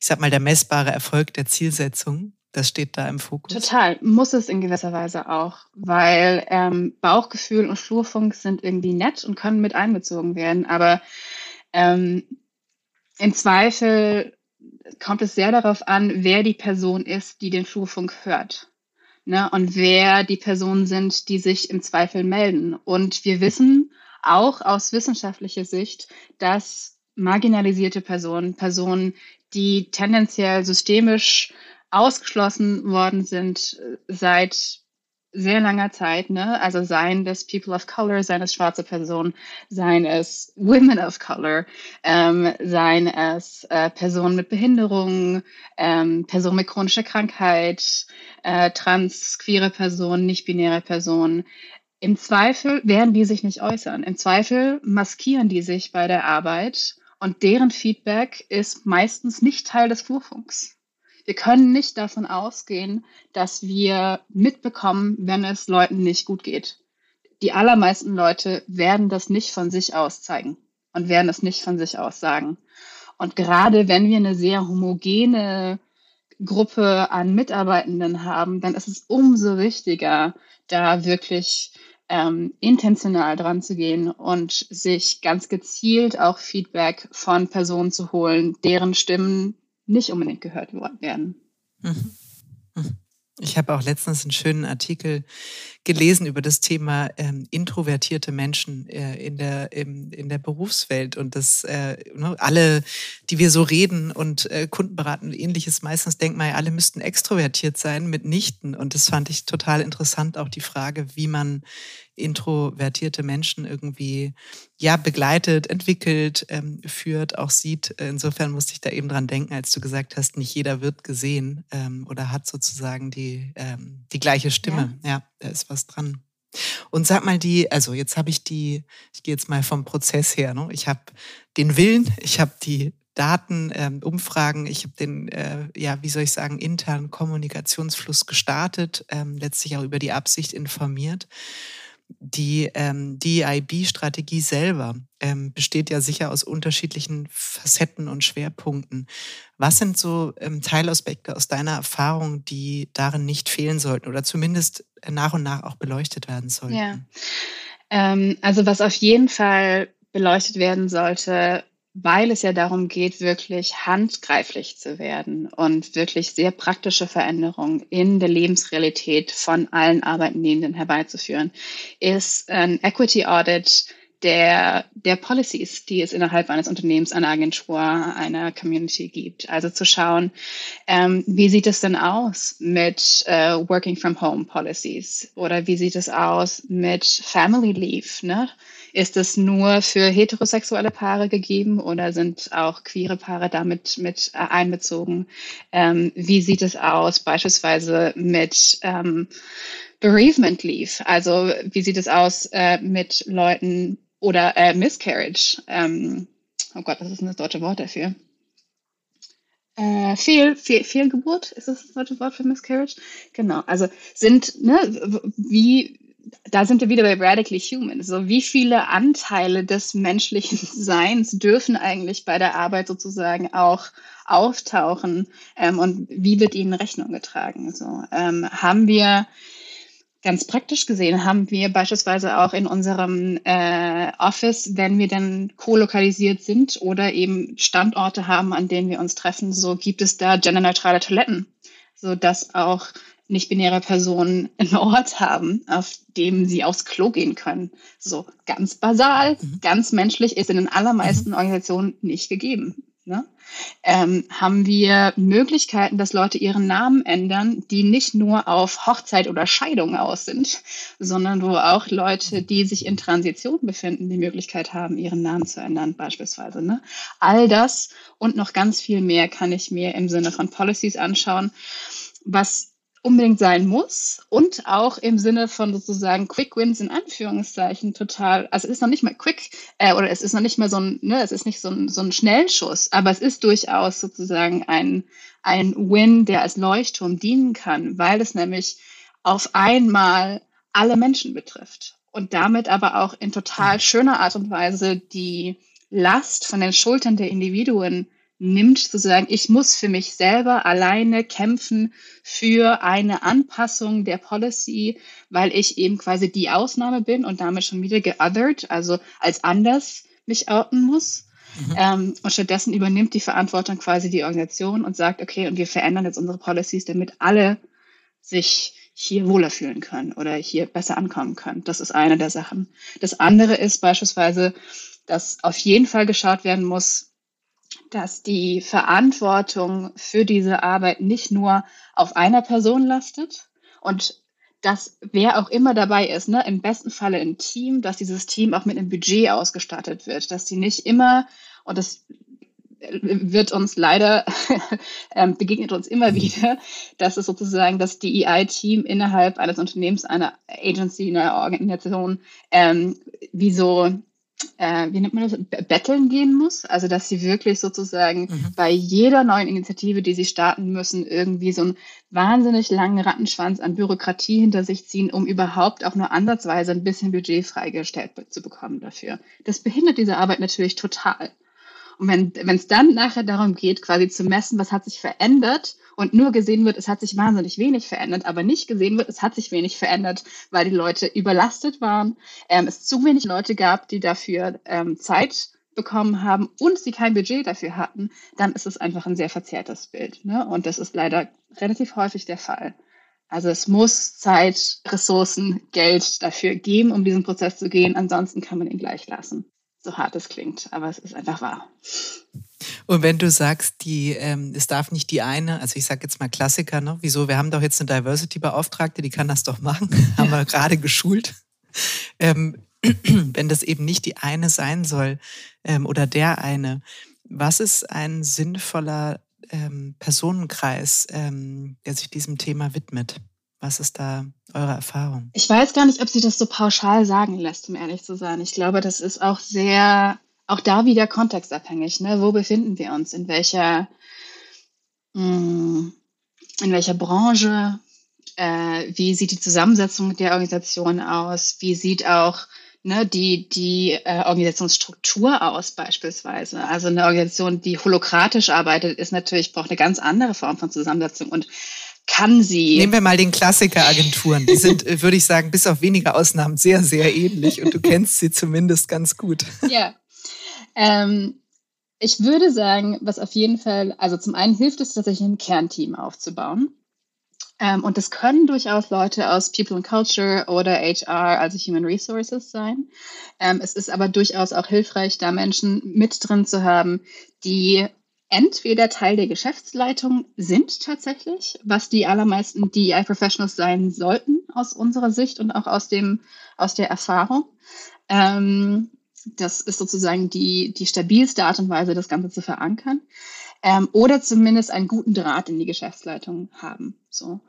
ich sag mal, der messbare Erfolg der Zielsetzung. Das steht da im Fokus. Total, muss es in gewisser Weise auch, weil ähm, Bauchgefühl und Flurfunk sind irgendwie nett und können mit einbezogen werden, aber ähm, im Zweifel kommt es sehr darauf an, wer die Person ist, die den Flurfunk hört. Ne? Und wer die Personen sind, die sich im Zweifel melden. Und wir wissen auch aus wissenschaftlicher Sicht, dass marginalisierte Personen, Personen, die tendenziell systemisch ausgeschlossen worden sind äh, seit sehr langer Zeit, ne? Also seien es People of Color, seien es schwarze Personen, seien es Women of Color, ähm, seien es äh, Personen mit Behinderung, ähm, Personen mit chronischer Krankheit, äh, trans, queere Personen, nicht-binäre Personen. Im Zweifel werden die sich nicht äußern. Im Zweifel maskieren die sich bei der Arbeit und deren Feedback ist meistens nicht Teil des Flurfunks. Wir können nicht davon ausgehen, dass wir mitbekommen, wenn es Leuten nicht gut geht. Die allermeisten Leute werden das nicht von sich aus zeigen und werden es nicht von sich aus sagen. Und gerade wenn wir eine sehr homogene Gruppe an Mitarbeitenden haben, dann ist es umso wichtiger, da wirklich ähm, intentional dran zu gehen und sich ganz gezielt auch Feedback von Personen zu holen, deren Stimmen nicht unbedingt gehört werden. Mhm. Mhm. Ich habe auch letztens einen schönen Artikel gelesen über das Thema ähm, introvertierte Menschen äh, in, der, im, in der Berufswelt und dass äh, ne, alle, die wir so reden und äh, Kunden beraten und ähnliches, meistens denken wir ja, alle müssten extrovertiert sein, mitnichten. Und das fand ich total interessant, auch die Frage, wie man introvertierte Menschen irgendwie ja begleitet, entwickelt, ähm, führt, auch sieht. Insofern musste ich da eben dran denken, als du gesagt hast, nicht jeder wird gesehen ähm, oder hat sozusagen die, ähm, die gleiche Stimme. Ja. ja, da ist was dran. Und sag mal die, also jetzt habe ich die, ich gehe jetzt mal vom Prozess her, ne? ich habe den Willen, ich habe die Daten, ähm, Umfragen, ich habe den, äh, ja, wie soll ich sagen, internen Kommunikationsfluss gestartet, ähm, letztlich auch über die Absicht informiert die ähm, DIB-Strategie selber ähm, besteht ja sicher aus unterschiedlichen Facetten und Schwerpunkten. Was sind so ähm, Teilaspekte aus deiner Erfahrung, die darin nicht fehlen sollten oder zumindest nach und nach auch beleuchtet werden sollten? Ja, ähm, also was auf jeden Fall beleuchtet werden sollte, weil es ja darum geht, wirklich handgreiflich zu werden und wirklich sehr praktische Veränderungen in der Lebensrealität von allen Arbeitnehmenden herbeizuführen, ist ein Equity Audit der, der Policies, die es innerhalb eines Unternehmens, einer Agentur, einer Community gibt. Also zu schauen, ähm, wie sieht es denn aus mit äh, Working from Home Policies oder wie sieht es aus mit Family Leave? Ne? Ist es nur für heterosexuelle Paare gegeben oder sind auch queere Paare damit mit äh, einbezogen? Ähm, wie sieht es aus beispielsweise mit ähm, Bereavement Leave? Also wie sieht es aus äh, mit Leuten oder äh, Miscarriage? Ähm, oh Gott, was ist das deutsche Wort dafür? Äh, Fehl, Fehl, Fehlgeburt, ist das das deutsche Wort für Miscarriage? Genau, also sind, ne, wie, da sind wir wieder bei Radically Human. So, wie viele Anteile des menschlichen Seins dürfen eigentlich bei der Arbeit sozusagen auch auftauchen ähm, und wie wird ihnen Rechnung getragen? So, ähm, haben wir ganz praktisch gesehen, haben wir beispielsweise auch in unserem äh, Office, wenn wir dann co-lokalisiert sind oder eben Standorte haben, an denen wir uns treffen, so gibt es da genderneutrale Toiletten, so dass auch nicht-binäre Personen einen Ort haben, auf dem sie aufs Klo gehen können. So ganz basal, mhm. ganz menschlich ist in den allermeisten mhm. Organisationen nicht gegeben. Ne? Ähm, haben wir Möglichkeiten, dass Leute ihren Namen ändern, die nicht nur auf Hochzeit oder Scheidung aus sind, sondern wo auch Leute, die sich in Transition befinden, die Möglichkeit haben, ihren Namen zu ändern, beispielsweise. Ne? All das und noch ganz viel mehr kann ich mir im Sinne von Policies anschauen, was unbedingt sein muss und auch im Sinne von sozusagen Quick Wins in Anführungszeichen total, also es ist noch nicht mal quick äh, oder es ist noch nicht mal so ein, ne, es ist nicht so ein, so ein Schnellschuss, aber es ist durchaus sozusagen ein, ein Win, der als Leuchtturm dienen kann, weil es nämlich auf einmal alle Menschen betrifft und damit aber auch in total schöner Art und Weise die Last von den Schultern der Individuen nimmt, zu sagen, ich muss für mich selber alleine kämpfen für eine Anpassung der Policy, weil ich eben quasi die Ausnahme bin und damit schon wieder geothered, also als anders mich outen muss. Mhm. Ähm, und stattdessen übernimmt die Verantwortung quasi die Organisation und sagt, okay, und wir verändern jetzt unsere Policies, damit alle sich hier wohler fühlen können oder hier besser ankommen können. Das ist eine der Sachen. Das andere ist beispielsweise, dass auf jeden Fall geschaut werden muss, dass die Verantwortung für diese Arbeit nicht nur auf einer Person lastet und dass wer auch immer dabei ist, ne, im besten Falle ein Team, dass dieses Team auch mit einem Budget ausgestattet wird, dass die nicht immer, und das wird uns leider, ähm, begegnet uns immer wieder, dass es sozusagen das DEI-Team innerhalb eines Unternehmens, einer Agency, einer Organisation, ähm, wie so äh, wie nennt man das, betteln gehen muss. Also dass sie wirklich sozusagen mhm. bei jeder neuen Initiative, die sie starten müssen, irgendwie so einen wahnsinnig langen Rattenschwanz an Bürokratie hinter sich ziehen, um überhaupt auch nur ansatzweise ein bisschen Budget freigestellt zu bekommen dafür. Das behindert diese Arbeit natürlich total. Und wenn es dann nachher darum geht, quasi zu messen, was hat sich verändert und nur gesehen wird, es hat sich wahnsinnig wenig verändert, aber nicht gesehen wird, es hat sich wenig verändert, weil die Leute überlastet waren, ähm, es zu wenig Leute gab, die dafür ähm, Zeit bekommen haben und sie kein Budget dafür hatten, dann ist es einfach ein sehr verzerrtes Bild. Ne? Und das ist leider relativ häufig der Fall. Also es muss Zeit, Ressourcen, Geld dafür geben, um diesen Prozess zu gehen. Ansonsten kann man ihn gleich lassen. So hart es klingt, aber es ist einfach wahr. Und wenn du sagst, die, ähm, es darf nicht die eine, also ich sage jetzt mal Klassiker, ne? Wieso? Wir haben doch jetzt eine Diversity-Beauftragte, die kann das doch machen, haben wir gerade geschult. Ähm, wenn das eben nicht die eine sein soll ähm, oder der eine, was ist ein sinnvoller ähm, Personenkreis, ähm, der sich diesem Thema widmet? Was ist da eure Erfahrung? Ich weiß gar nicht, ob sich das so pauschal sagen lässt, um ehrlich zu sein. Ich glaube, das ist auch sehr, auch da wieder kontextabhängig. Ne? Wo befinden wir uns? In welcher, mm, in welcher Branche? Äh, wie sieht die Zusammensetzung der Organisation aus? Wie sieht auch ne, die, die äh, Organisationsstruktur aus beispielsweise. Also eine Organisation, die holokratisch arbeitet, ist natürlich, braucht eine ganz andere Form von Zusammensetzung und kann sie. Nehmen wir mal den Klassiker Agenturen. Die sind, äh, würde ich sagen, bis auf wenige Ausnahmen sehr, sehr ähnlich und du kennst sie zumindest ganz gut. Ja. Ähm, ich würde sagen, was auf jeden Fall, also zum einen hilft es tatsächlich ein Kernteam aufzubauen. Ähm, und das können durchaus Leute aus People and Culture oder HR, also Human Resources sein. Ähm, es ist aber durchaus auch hilfreich, da Menschen mit drin zu haben, die entweder Teil der Geschäftsleitung sind tatsächlich, was die allermeisten DEI Professionals sein sollten aus unserer Sicht und auch aus dem aus der Erfahrung. Ähm, das ist sozusagen die die stabilste Art und Weise, das Ganze zu verankern ähm, oder zumindest einen guten Draht in die Geschäftsleitung haben. So.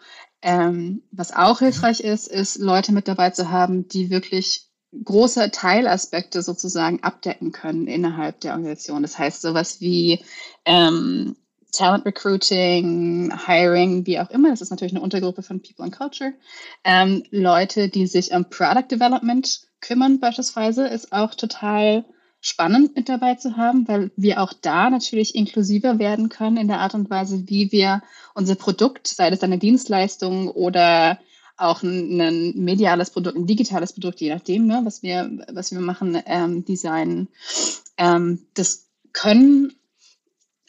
Ähm, was auch hilfreich ist, ist Leute mit dabei zu haben, die wirklich große Teilaspekte sozusagen abdecken können innerhalb der Organisation. Das heißt sowas wie ähm, Talent Recruiting, Hiring, wie auch immer. Das ist natürlich eine Untergruppe von People and Culture. Ähm, Leute, die sich um Product Development kümmern beispielsweise, ist auch total spannend mit dabei zu haben, weil wir auch da natürlich inklusiver werden können in der Art und Weise, wie wir unser Produkt, sei es eine Dienstleistung oder auch ein, ein mediales Produkt, ein digitales Produkt, je nachdem, ne, was wir, was wir machen, ähm, designen. Ähm, das können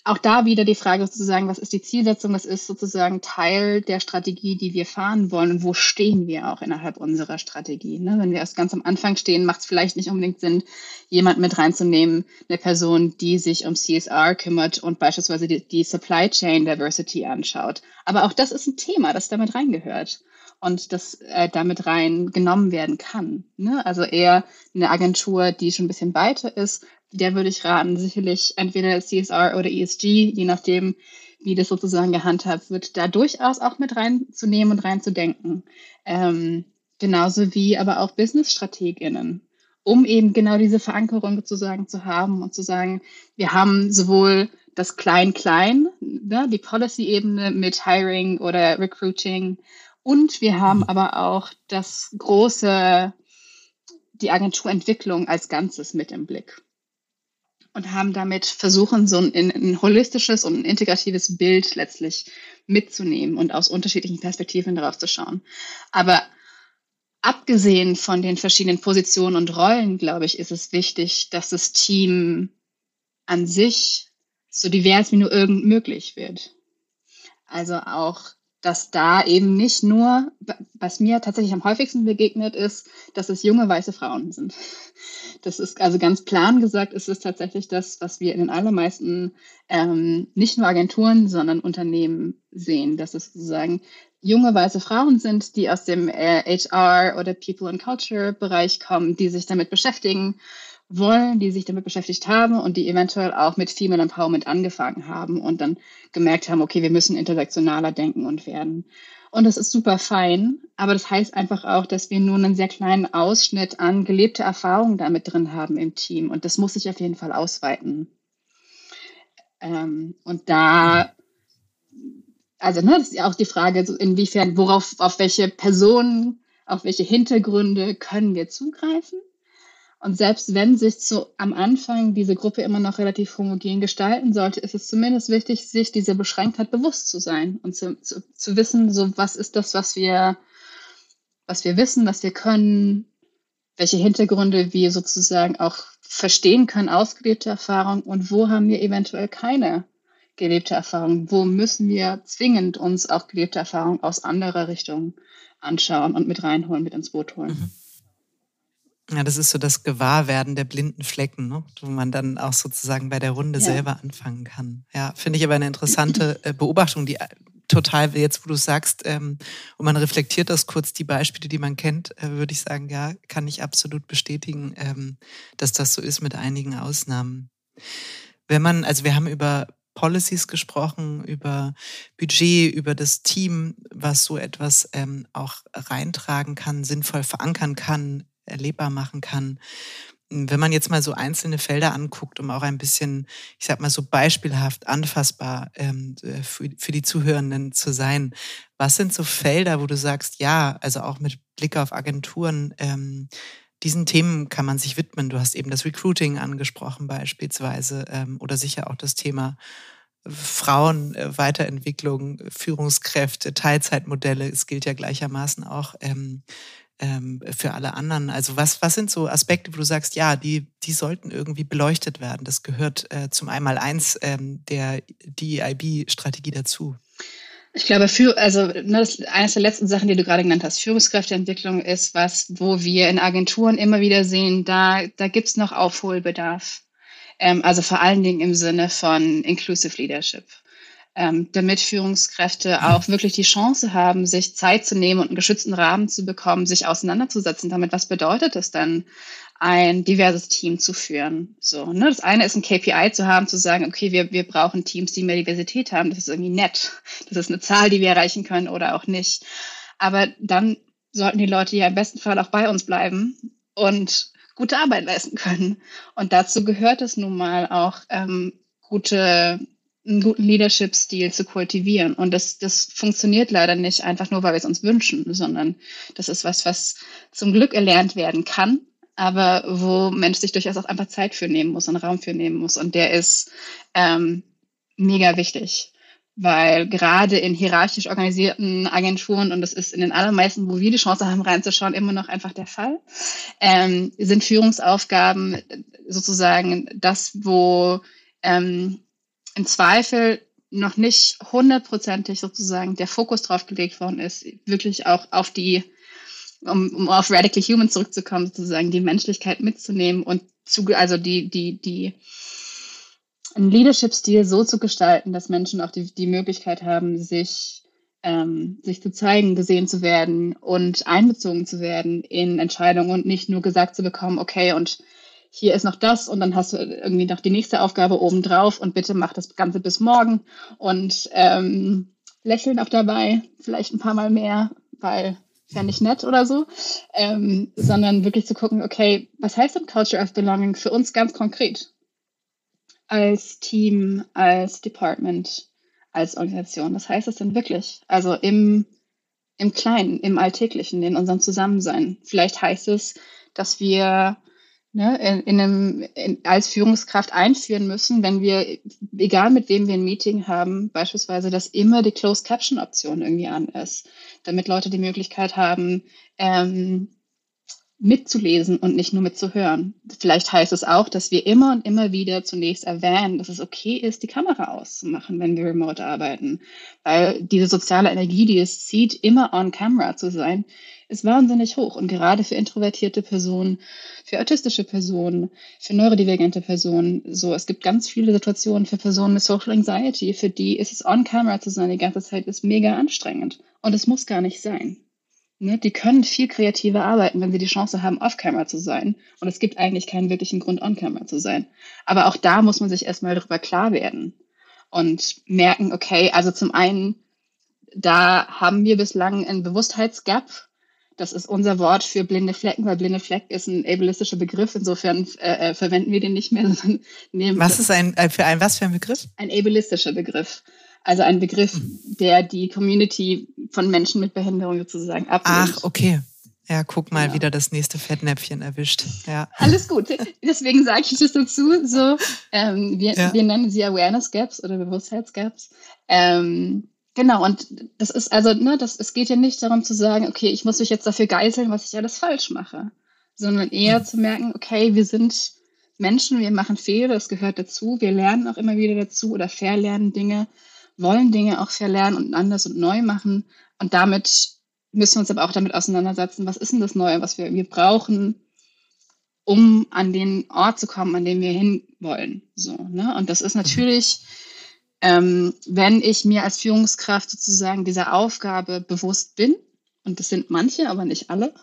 auch da wieder die Frage sozusagen, was ist die Zielsetzung, was ist sozusagen Teil der Strategie, die wir fahren wollen und wo stehen wir auch innerhalb unserer Strategie. Ne? Wenn wir erst ganz am Anfang stehen, macht es vielleicht nicht unbedingt Sinn, jemand mit reinzunehmen, eine Person, die sich um CSR kümmert und beispielsweise die, die Supply Chain Diversity anschaut. Aber auch das ist ein Thema, das damit reingehört und das äh, damit reingenommen werden kann. Ne? Also eher eine Agentur, die schon ein bisschen weiter ist, der würde ich raten, sicherlich entweder CSR oder ESG, je nachdem, wie das sozusagen gehandhabt wird, da durchaus auch mit reinzunehmen und reinzudenken. Ähm, genauso wie aber auch Business-StrategInnen, um eben genau diese Verankerung sozusagen zu haben und zu sagen, wir haben sowohl das Klein-Klein, ne, die Policy-Ebene mit Hiring oder Recruiting und wir haben aber auch das große, die Agenturentwicklung als Ganzes mit im Blick und haben damit versuchen, so ein, ein holistisches und ein integratives Bild letztlich mitzunehmen und aus unterschiedlichen Perspektiven darauf zu schauen. Aber abgesehen von den verschiedenen Positionen und Rollen, glaube ich, ist es wichtig, dass das Team an sich so divers wie nur irgend möglich wird. Also auch dass da eben nicht nur, was mir tatsächlich am häufigsten begegnet ist, dass es junge weiße Frauen sind. Das ist also ganz plan gesagt, ist es tatsächlich das, was wir in den allermeisten ähm, nicht nur Agenturen, sondern Unternehmen sehen, dass es sozusagen junge weiße Frauen sind, die aus dem äh, HR oder People and Culture Bereich kommen, die sich damit beschäftigen wollen, die sich damit beschäftigt haben und die eventuell auch mit Female Empowerment angefangen haben und dann gemerkt haben, okay, wir müssen intersektionaler denken und werden. Und das ist super fein, aber das heißt einfach auch, dass wir nur einen sehr kleinen Ausschnitt an gelebter Erfahrung damit drin haben im Team und das muss sich auf jeden Fall ausweiten. Ähm, und da, also ne, das ist ja auch die Frage, inwiefern, worauf, auf welche Personen, auf welche Hintergründe können wir zugreifen? Und selbst wenn sich zu, am Anfang diese Gruppe immer noch relativ homogen gestalten sollte, ist es zumindest wichtig, sich dieser Beschränktheit bewusst zu sein und zu, zu, zu wissen, so was ist das, was wir, was wir wissen, was wir können, welche Hintergründe wir sozusagen auch verstehen können, ausgelebte Erfahrung und wo haben wir eventuell keine, gelebte Erfahrungen? Wo müssen wir zwingend uns auch gelebte Erfahrungen aus anderer Richtung anschauen und mit reinholen, mit ins Boot holen? Mhm. Ja, das ist so das Gewahrwerden der blinden Flecken, ne? wo man dann auch sozusagen bei der Runde ja. selber anfangen kann. Ja, finde ich aber eine interessante äh, Beobachtung, die äh, total, jetzt wo du sagst, ähm, und man reflektiert das kurz, die Beispiele, die man kennt, äh, würde ich sagen, ja, kann ich absolut bestätigen, ähm, dass das so ist mit einigen Ausnahmen. Wenn man, also wir haben über Policies gesprochen, über Budget, über das Team, was so etwas ähm, auch reintragen kann, sinnvoll verankern kann, erlebbar machen kann. Wenn man jetzt mal so einzelne Felder anguckt, um auch ein bisschen, ich sag mal so beispielhaft anfassbar ähm, für, für die Zuhörenden zu sein, was sind so Felder, wo du sagst, ja, also auch mit Blick auf Agenturen, ähm, diesen Themen kann man sich widmen. Du hast eben das Recruiting angesprochen beispielsweise ähm, oder sicher auch das Thema Frauen, äh, Weiterentwicklung, Führungskräfte, Teilzeitmodelle. Es gilt ja gleichermaßen auch ähm, ähm, für alle anderen. Also was, was sind so Aspekte, wo du sagst, ja, die, die sollten irgendwie beleuchtet werden? Das gehört äh, zum Einmaleins ähm, der DEIB-Strategie dazu. Ich glaube, für, also ne, eines der letzten Sachen, die du gerade genannt hast, Führungskräfteentwicklung ist was, wo wir in Agenturen immer wieder sehen, da, da gibt's noch Aufholbedarf. Ähm, also vor allen Dingen im Sinne von Inclusive Leadership ähm, damit Führungskräfte auch wirklich die Chance haben, sich Zeit zu nehmen und einen geschützten Rahmen zu bekommen, sich auseinanderzusetzen damit, was bedeutet es dann, ein diverses Team zu führen. So, ne? Das eine ist ein KPI zu haben, zu sagen, okay, wir, wir brauchen Teams, die mehr Diversität haben. Das ist irgendwie nett. Das ist eine Zahl, die wir erreichen können oder auch nicht. Aber dann sollten die Leute ja im besten Fall auch bei uns bleiben und gute Arbeit leisten können. Und dazu gehört es nun mal auch, ähm, gute einen guten Leadership-Stil zu kultivieren. Und das, das funktioniert leider nicht einfach nur, weil wir es uns wünschen, sondern das ist was, was zum Glück erlernt werden kann, aber wo Mensch sich durchaus auch einfach Zeit für nehmen muss und Raum für nehmen muss. Und der ist ähm, mega wichtig, weil gerade in hierarchisch organisierten Agenturen, und das ist in den allermeisten, wo wir die Chance haben, reinzuschauen, immer noch einfach der Fall, ähm, sind Führungsaufgaben sozusagen das, wo ähm, im Zweifel noch nicht hundertprozentig sozusagen der Fokus drauf gelegt worden ist, wirklich auch auf die, um, um auf Radical Human zurückzukommen, sozusagen die Menschlichkeit mitzunehmen und zu, also die, die, die, einen Leadership-Stil so zu gestalten, dass Menschen auch die, die Möglichkeit haben, sich, ähm, sich zu zeigen, gesehen zu werden und einbezogen zu werden in Entscheidungen und nicht nur gesagt zu bekommen, okay, und hier ist noch das und dann hast du irgendwie noch die nächste Aufgabe obendrauf und bitte mach das Ganze bis morgen und ähm, lächeln auch dabei, vielleicht ein paar Mal mehr, weil wäre nicht nett oder so, ähm, sondern wirklich zu gucken, okay, was heißt denn Culture of Belonging für uns ganz konkret? Als Team, als Department, als Organisation. Was heißt das denn wirklich? Also im, im Kleinen, im Alltäglichen, in unserem Zusammensein. Vielleicht heißt es, dass wir ne, in, in einem, in, als Führungskraft einführen müssen, wenn wir, egal mit wem wir ein Meeting haben, beispielsweise, dass immer die Closed Caption Option irgendwie an ist, damit Leute die Möglichkeit haben, ähm, mitzulesen und nicht nur mitzuhören. Vielleicht heißt es auch, dass wir immer und immer wieder zunächst erwähnen, dass es okay ist, die Kamera auszumachen, wenn wir remote arbeiten. Weil diese soziale Energie, die es zieht, immer on camera zu sein, ist wahnsinnig hoch. Und gerade für introvertierte Personen, für autistische Personen, für neurodivergente Personen, so, es gibt ganz viele Situationen für Personen mit Social Anxiety, für die ist es on camera zu sein die ganze Zeit, ist mega anstrengend. Und es muss gar nicht sein. Ne, die können viel kreativer arbeiten, wenn sie die Chance haben, off-camera zu sein. Und es gibt eigentlich keinen wirklichen Grund, on-camera zu sein. Aber auch da muss man sich erstmal darüber klar werden und merken, okay, also zum einen, da haben wir bislang einen Bewusstheitsgap. Das ist unser Wort für blinde Flecken, weil blinde Fleck ist ein ableistischer Begriff. Insofern äh, äh verwenden wir den nicht mehr. was ist ein, äh, für ein, was für ein Begriff? Ein ableistischer Begriff. Also ein Begriff, der die Community von Menschen mit Behinderung sozusagen ablehnt. Ach, okay. Ja, guck mal, ja. wieder das nächste Fettnäpfchen erwischt. Ja. Alles gut. Deswegen sage ich das dazu. So, ähm, wir, ja. wir nennen sie Awareness Gaps oder Bewusstheitsgaps. Ähm, genau, und das ist also, ne, das, es geht ja nicht darum zu sagen, okay, ich muss mich jetzt dafür geißeln, was ich alles falsch mache, sondern eher mhm. zu merken, okay, wir sind Menschen, wir machen Fehler, das gehört dazu. Wir lernen auch immer wieder dazu oder verlernen Dinge, wollen Dinge auch verlernen und anders und neu machen. Und damit müssen wir uns aber auch damit auseinandersetzen, was ist denn das Neue, was wir, wir brauchen, um an den Ort zu kommen, an dem wir hinwollen. So, ne? Und das ist natürlich, ähm, wenn ich mir als Führungskraft sozusagen dieser Aufgabe bewusst bin, und das sind manche, aber nicht alle,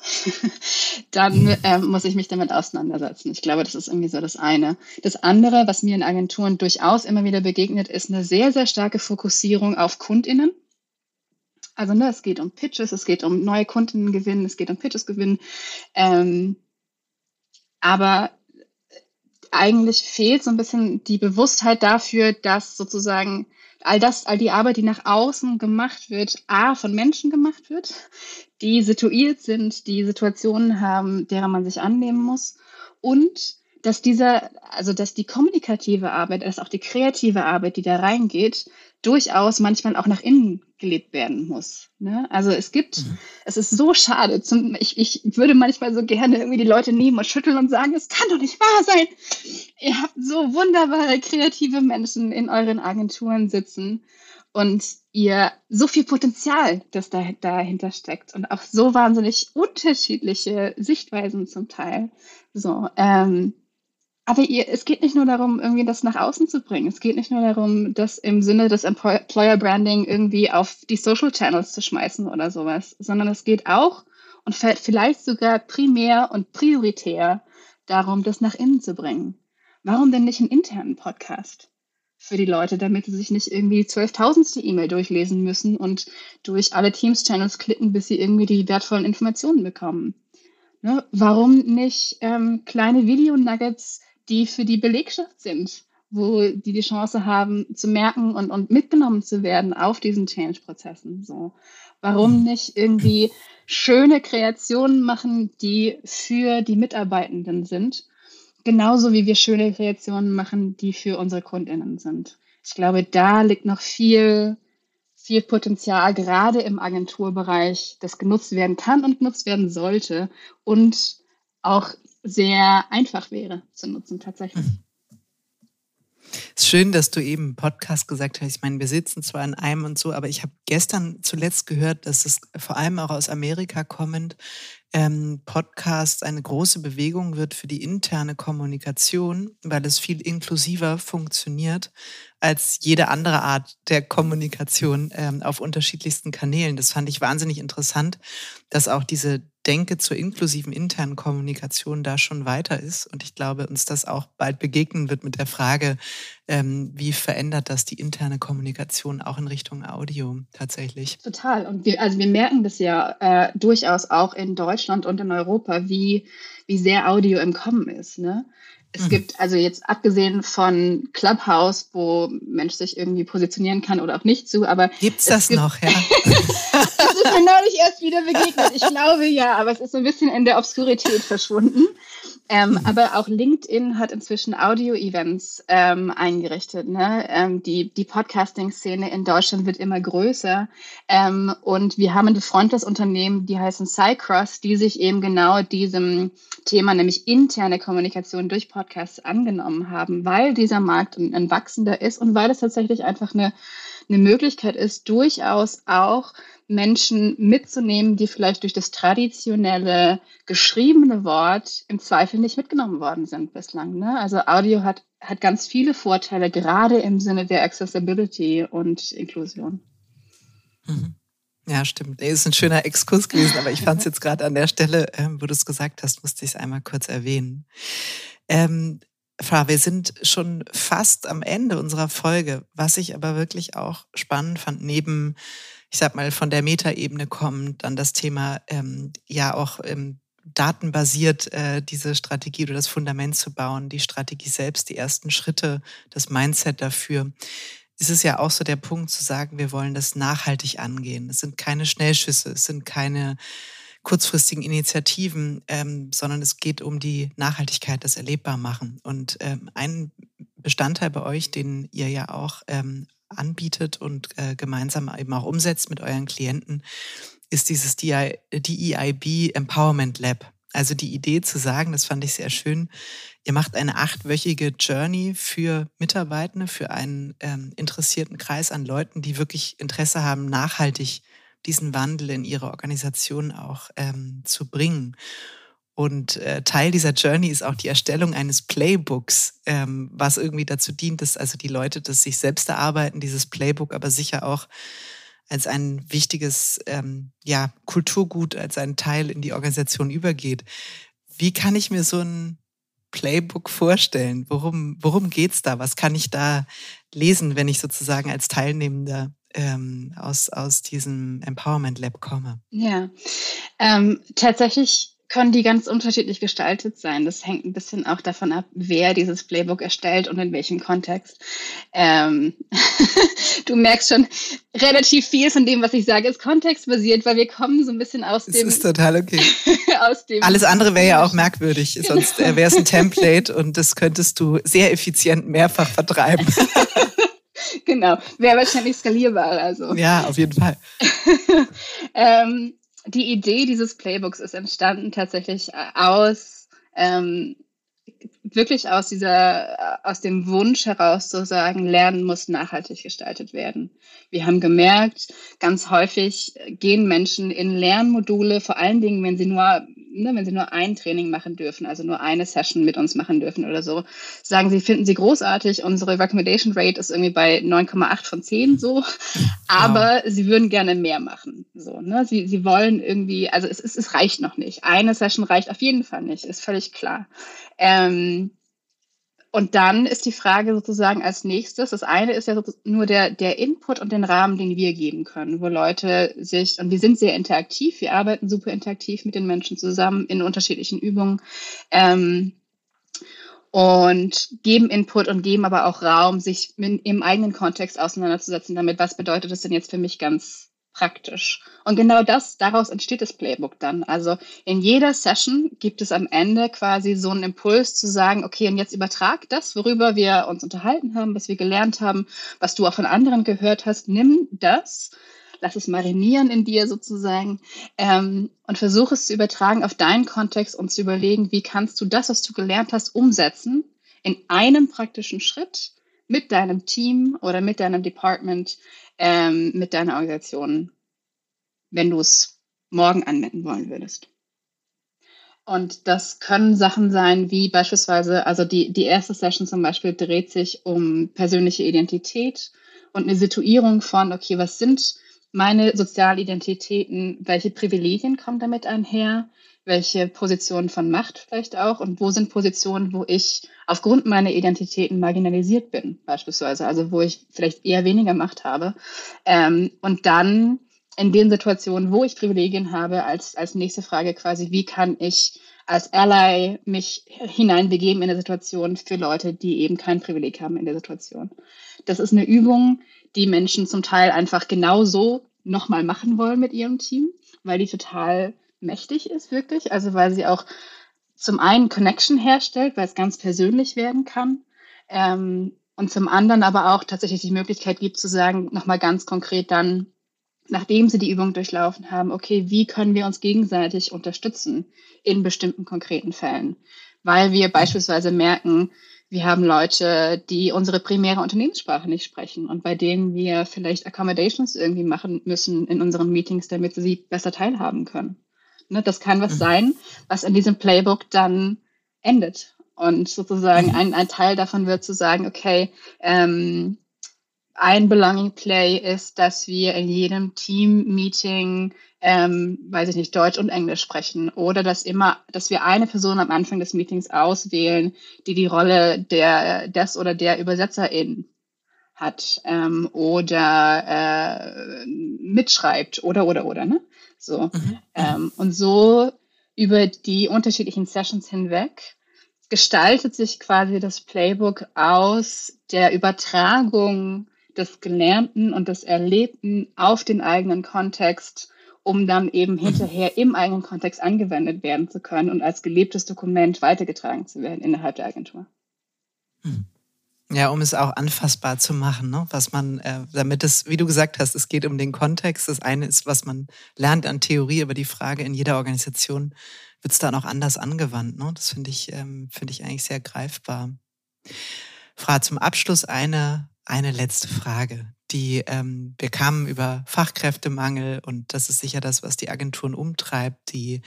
dann ähm, muss ich mich damit auseinandersetzen. Ich glaube, das ist irgendwie so das eine. Das andere, was mir in Agenturen durchaus immer wieder begegnet, ist eine sehr, sehr starke Fokussierung auf KundInnen. Also ne, es geht um Pitches, es geht um neue Kunden gewinnen, es geht um Pitches gewinnen. Ähm, aber eigentlich fehlt so ein bisschen die Bewusstheit dafür, dass sozusagen all das, all die Arbeit, die nach außen gemacht wird, A, von Menschen gemacht wird, die situiert sind, die Situationen haben, derer man sich annehmen muss und dass dieser, also dass die kommunikative Arbeit, dass auch die kreative Arbeit, die da reingeht, durchaus manchmal auch nach innen gelebt werden muss. Ne? Also es gibt, mhm. es ist so schade. Zum, ich, ich würde manchmal so gerne irgendwie die Leute nehmen und schütteln und sagen, es kann doch nicht wahr sein. Ihr habt so wunderbare kreative Menschen in euren Agenturen sitzen und ihr so viel Potenzial, das da, dahinter steckt und auch so wahnsinnig unterschiedliche Sichtweisen zum Teil. So, ähm, aber ihr, es geht nicht nur darum, irgendwie das nach außen zu bringen. Es geht nicht nur darum, das im Sinne des Employer Branding irgendwie auf die Social Channels zu schmeißen oder sowas, sondern es geht auch und vielleicht sogar primär und prioritär darum, das nach innen zu bringen. Warum denn nicht einen internen Podcast für die Leute, damit sie sich nicht irgendwie die zwölftausendste E-Mail durchlesen müssen und durch alle Teams-Channels klicken, bis sie irgendwie die wertvollen Informationen bekommen? Ne? Warum nicht ähm, kleine Video-Nuggets die für die Belegschaft sind, wo die die Chance haben zu merken und, und mitgenommen zu werden auf diesen Change-Prozessen. So. Warum mhm. nicht irgendwie schöne Kreationen machen, die für die Mitarbeitenden sind, genauso wie wir schöne Kreationen machen, die für unsere Kundinnen sind. Ich glaube, da liegt noch viel, viel Potenzial, gerade im Agenturbereich, das genutzt werden kann und genutzt werden sollte und auch sehr einfach wäre zu nutzen tatsächlich. Mhm. Es ist schön, dass du eben Podcast gesagt hast. Ich meine, wir sitzen zwar in einem und so, aber ich habe gestern zuletzt gehört, dass es vor allem auch aus Amerika kommend ähm, Podcast eine große Bewegung wird für die interne Kommunikation, weil es viel inklusiver funktioniert als jede andere Art der Kommunikation ähm, auf unterschiedlichsten Kanälen. Das fand ich wahnsinnig interessant, dass auch diese Denke zur inklusiven internen Kommunikation da schon weiter ist. Und ich glaube, uns das auch bald begegnen wird mit der Frage, ähm, wie verändert das die interne Kommunikation auch in Richtung Audio tatsächlich? Total. Und wir, also wir merken das ja äh, durchaus auch in Deutschland und in Europa, wie, wie sehr Audio im Kommen ist. Ne? Es mhm. gibt also jetzt abgesehen von Clubhouse, wo Mensch sich irgendwie positionieren kann oder auch nicht zu, aber. Gibt's das gibt, noch, ja? ist mir neulich erst wieder begegnet. Ich glaube ja, aber es ist so ein bisschen in der Obskurität verschwunden. Ähm, mhm. Aber auch LinkedIn hat inzwischen Audio-Events ähm, eingerichtet. Ne? Ähm, die die Podcasting-Szene in Deutschland wird immer größer. Ähm, und wir haben ein befreundetes Unternehmen, die heißen Cycross, die sich eben genau diesem Thema, nämlich interne Kommunikation durch Podcasts angenommen haben, weil dieser Markt ein, ein wachsender ist und weil es tatsächlich einfach eine, eine Möglichkeit ist, durchaus auch Menschen mitzunehmen, die vielleicht durch das traditionelle geschriebene Wort im Zweifel nicht mitgenommen worden sind bislang. Ne? Also Audio hat, hat ganz viele Vorteile, gerade im Sinne der Accessibility und Inklusion. Mhm. Ja, stimmt. Nee, ist ein schöner Exkurs gewesen, aber ich fand es jetzt gerade an der Stelle, ähm, wo du es gesagt hast, musste ich es einmal kurz erwähnen. Ähm, Frau, wir sind schon fast am Ende unserer Folge, was ich aber wirklich auch spannend fand, neben ich sag mal, von der Metaebene kommt, dann das Thema ähm, ja auch ähm, datenbasiert äh, diese Strategie oder das Fundament zu bauen, die Strategie selbst, die ersten Schritte, das Mindset dafür. Ist es ja auch so der Punkt zu sagen, wir wollen das nachhaltig angehen. Es sind keine Schnellschüsse, es sind keine kurzfristigen Initiativen, ähm, sondern es geht um die Nachhaltigkeit, das erlebbar machen. Und ähm, ein Bestandteil bei euch, den ihr ja auch ähm, anbietet und äh, gemeinsam eben auch umsetzt mit euren Klienten, ist dieses DEIB Empowerment Lab. Also die Idee zu sagen, das fand ich sehr schön, ihr macht eine achtwöchige Journey für Mitarbeitende, für einen ähm, interessierten Kreis an Leuten, die wirklich Interesse haben, nachhaltig diesen Wandel in ihre Organisation auch ähm, zu bringen. Und äh, Teil dieser Journey ist auch die Erstellung eines Playbooks, ähm, was irgendwie dazu dient, dass also die Leute das sich selbst erarbeiten, dieses Playbook, aber sicher auch als ein wichtiges ähm, ja, Kulturgut, als ein Teil in die Organisation übergeht. Wie kann ich mir so ein Playbook vorstellen? Worum, worum geht's da? Was kann ich da lesen, wenn ich sozusagen als Teilnehmender ähm, aus, aus diesem Empowerment Lab komme? Ja, ähm, tatsächlich können die ganz unterschiedlich gestaltet sein. Das hängt ein bisschen auch davon ab, wer dieses Playbook erstellt und in welchem Kontext. Ähm, du merkst schon, relativ viel von dem, was ich sage, ist kontextbasiert, weil wir kommen so ein bisschen aus dem. Das ist total okay. aus dem Alles andere wäre ja auch merkwürdig, genau. sonst wäre es ein Template und das könntest du sehr effizient mehrfach vertreiben. genau, wäre wahrscheinlich skalierbar. Also. Ja, auf jeden Fall. ähm, die Idee dieses Playbooks ist entstanden tatsächlich äh, aus ähm, wirklich aus dieser, aus dem Wunsch heraus zu sagen, Lernen muss nachhaltig gestaltet werden. Wir haben gemerkt, ganz häufig gehen Menschen in Lernmodule, vor allen Dingen, wenn sie nur, ne, wenn sie nur ein Training machen dürfen, also nur eine Session mit uns machen dürfen oder so, sagen sie, finden sie großartig, unsere Recommendation Rate ist irgendwie bei 9,8 von 10 so, aber wow. sie würden gerne mehr machen. So, ne? sie, sie wollen irgendwie, also es, es, es reicht noch nicht. Eine Session reicht auf jeden Fall nicht, ist völlig klar. Ähm, und dann ist die Frage sozusagen als nächstes, das eine ist ja nur der, der Input und den Rahmen, den wir geben können, wo Leute sich, und wir sind sehr interaktiv, wir arbeiten super interaktiv mit den Menschen zusammen in unterschiedlichen Übungen ähm, und geben Input und geben aber auch Raum, sich in, im eigenen Kontext auseinanderzusetzen damit, was bedeutet das denn jetzt für mich ganz praktisch. Und genau das, daraus entsteht das Playbook dann. Also in jeder Session gibt es am Ende quasi so einen Impuls zu sagen, okay, und jetzt übertrag das, worüber wir uns unterhalten haben, was wir gelernt haben, was du auch von anderen gehört hast, nimm das, lass es marinieren in dir sozusagen ähm, und versuch es zu übertragen auf deinen Kontext und zu überlegen, wie kannst du das, was du gelernt hast, umsetzen in einem praktischen Schritt mit deinem Team oder mit deinem Department ähm, mit deiner Organisation, wenn du es morgen anwenden wollen würdest. Und das können Sachen sein, wie beispielsweise, also die, die erste Session zum Beispiel dreht sich um persönliche Identität und eine Situierung von, okay, was sind meine Sozialidentitäten, welche Privilegien kommen damit einher, welche Positionen von Macht vielleicht auch und wo sind Positionen, wo ich aufgrund meiner Identitäten marginalisiert bin, beispielsweise, also wo ich vielleicht eher weniger Macht habe. Ähm, und dann in den Situationen, wo ich Privilegien habe, als, als nächste Frage quasi, wie kann ich als Ally mich hineinbegeben in eine Situation für Leute, die eben kein Privileg haben in der Situation. Das ist eine Übung, die Menschen zum Teil einfach genauso nochmal machen wollen mit ihrem Team, weil die total mächtig ist, wirklich. Also weil sie auch zum einen Connection herstellt, weil es ganz persönlich werden kann. Ähm, und zum anderen aber auch tatsächlich die Möglichkeit gibt zu sagen, nochmal ganz konkret dann, nachdem sie die Übung durchlaufen haben, okay, wie können wir uns gegenseitig unterstützen in bestimmten konkreten Fällen? Weil wir beispielsweise merken, wir haben Leute, die unsere primäre Unternehmenssprache nicht sprechen und bei denen wir vielleicht Accommodations irgendwie machen müssen in unseren Meetings, damit sie besser teilhaben können. Ne, das kann was mhm. sein, was in diesem Playbook dann endet. Und sozusagen mhm. ein, ein Teil davon wird zu sagen, okay, ähm, ein Belonging Play ist, dass wir in jedem Team-Meeting, ähm, weiß ich nicht, Deutsch und Englisch sprechen oder dass immer, dass wir eine Person am Anfang des Meetings auswählen, die die Rolle der des oder der Übersetzerin hat ähm, oder äh, mitschreibt oder oder oder ne so. Mhm. Ähm, und so über die unterschiedlichen Sessions hinweg gestaltet sich quasi das Playbook aus der Übertragung des Gelernten und des Erlebten auf den eigenen Kontext, um dann eben mhm. hinterher im eigenen Kontext angewendet werden zu können und als gelebtes Dokument weitergetragen zu werden innerhalb der Agentur. Mhm. Ja, um es auch anfassbar zu machen, ne? was man, äh, damit es, wie du gesagt hast, es geht um den Kontext. Das eine ist, was man lernt an Theorie, aber die Frage in jeder Organisation wird es dann auch anders angewandt. Ne? Das finde ich, ähm, finde ich eigentlich sehr greifbar. Frage zum Abschluss eine, eine letzte Frage. Die, ähm, wir kamen über Fachkräftemangel und das ist sicher das, was die Agenturen umtreibt. Die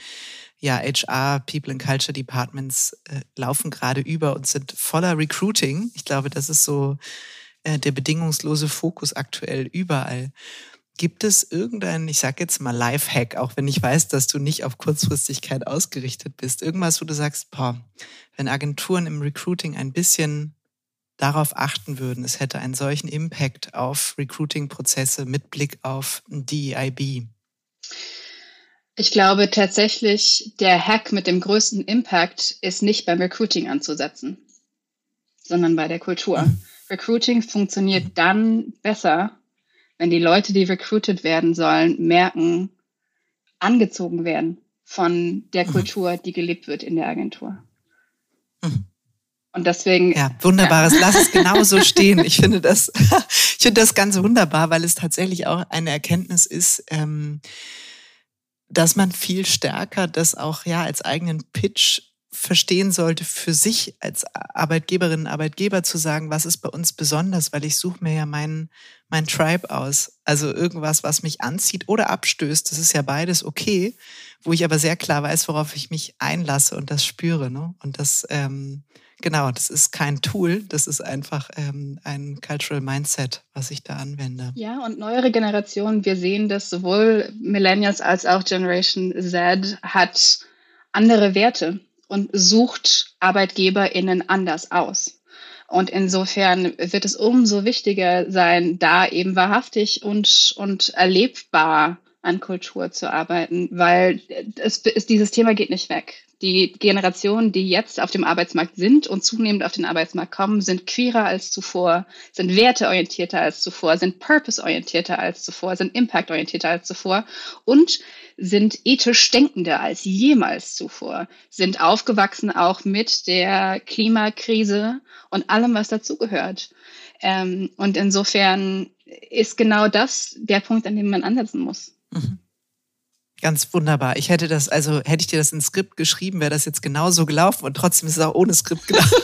ja, HR, People and Culture Departments äh, laufen gerade über und sind voller Recruiting. Ich glaube, das ist so äh, der bedingungslose Fokus aktuell überall. Gibt es irgendeinen, ich sage jetzt mal Lifehack, auch wenn ich weiß, dass du nicht auf Kurzfristigkeit ausgerichtet bist, irgendwas, wo du sagst, boah, wenn Agenturen im Recruiting ein bisschen darauf achten würden, es hätte einen solchen Impact auf Recruiting-Prozesse mit Blick auf DEIB? Ich glaube tatsächlich, der Hack mit dem größten Impact ist nicht beim Recruiting anzusetzen, sondern bei der Kultur. Mhm. Recruiting funktioniert dann besser, wenn die Leute, die recruited werden sollen, merken, angezogen werden von der mhm. Kultur, die gelebt wird in der Agentur. Mhm. Und deswegen. Ja, wunderbares. Ja. Lass es genauso stehen. Ich finde das, ich finde das ganz wunderbar, weil es tatsächlich auch eine Erkenntnis ist, ähm, dass man viel stärker das auch ja als eigenen Pitch verstehen sollte, für sich als Arbeitgeberinnen, Arbeitgeber zu sagen, was ist bei uns besonders, weil ich suche mir ja meinen mein Tribe aus. Also irgendwas, was mich anzieht oder abstößt. Das ist ja beides okay, wo ich aber sehr klar weiß, worauf ich mich einlasse und das spüre. Ne? Und das ähm, Genau, das ist kein Tool, das ist einfach ähm, ein Cultural Mindset, was ich da anwende. Ja, und neuere Generationen, wir sehen das sowohl Millennials als auch Generation Z hat andere Werte und sucht ArbeitgeberInnen anders aus. Und insofern wird es umso wichtiger sein, da eben wahrhaftig und, und erlebbar an Kultur zu arbeiten, weil es, es, dieses Thema geht nicht weg die Generationen, die jetzt auf dem Arbeitsmarkt sind und zunehmend auf den Arbeitsmarkt kommen, sind queerer als zuvor, sind werteorientierter als zuvor, sind purpose-orientierter als zuvor, sind impact-orientierter als zuvor und sind ethisch denkender als jemals zuvor, sind aufgewachsen auch mit der Klimakrise und allem, was dazugehört. Ähm, und insofern ist genau das der Punkt, an dem man ansetzen muss. Mhm. Ganz wunderbar. Ich hätte das, also hätte ich dir das ins Skript geschrieben, wäre das jetzt genauso gelaufen und trotzdem ist es auch ohne Skript gelaufen.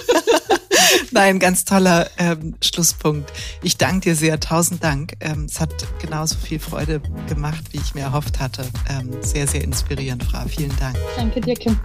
Nein, ganz toller ähm, Schlusspunkt. Ich danke dir sehr, tausend Dank. Ähm, es hat genauso viel Freude gemacht, wie ich mir erhofft hatte. Ähm, sehr, sehr inspirierend, Frau. Vielen Dank. Danke dir, Kim.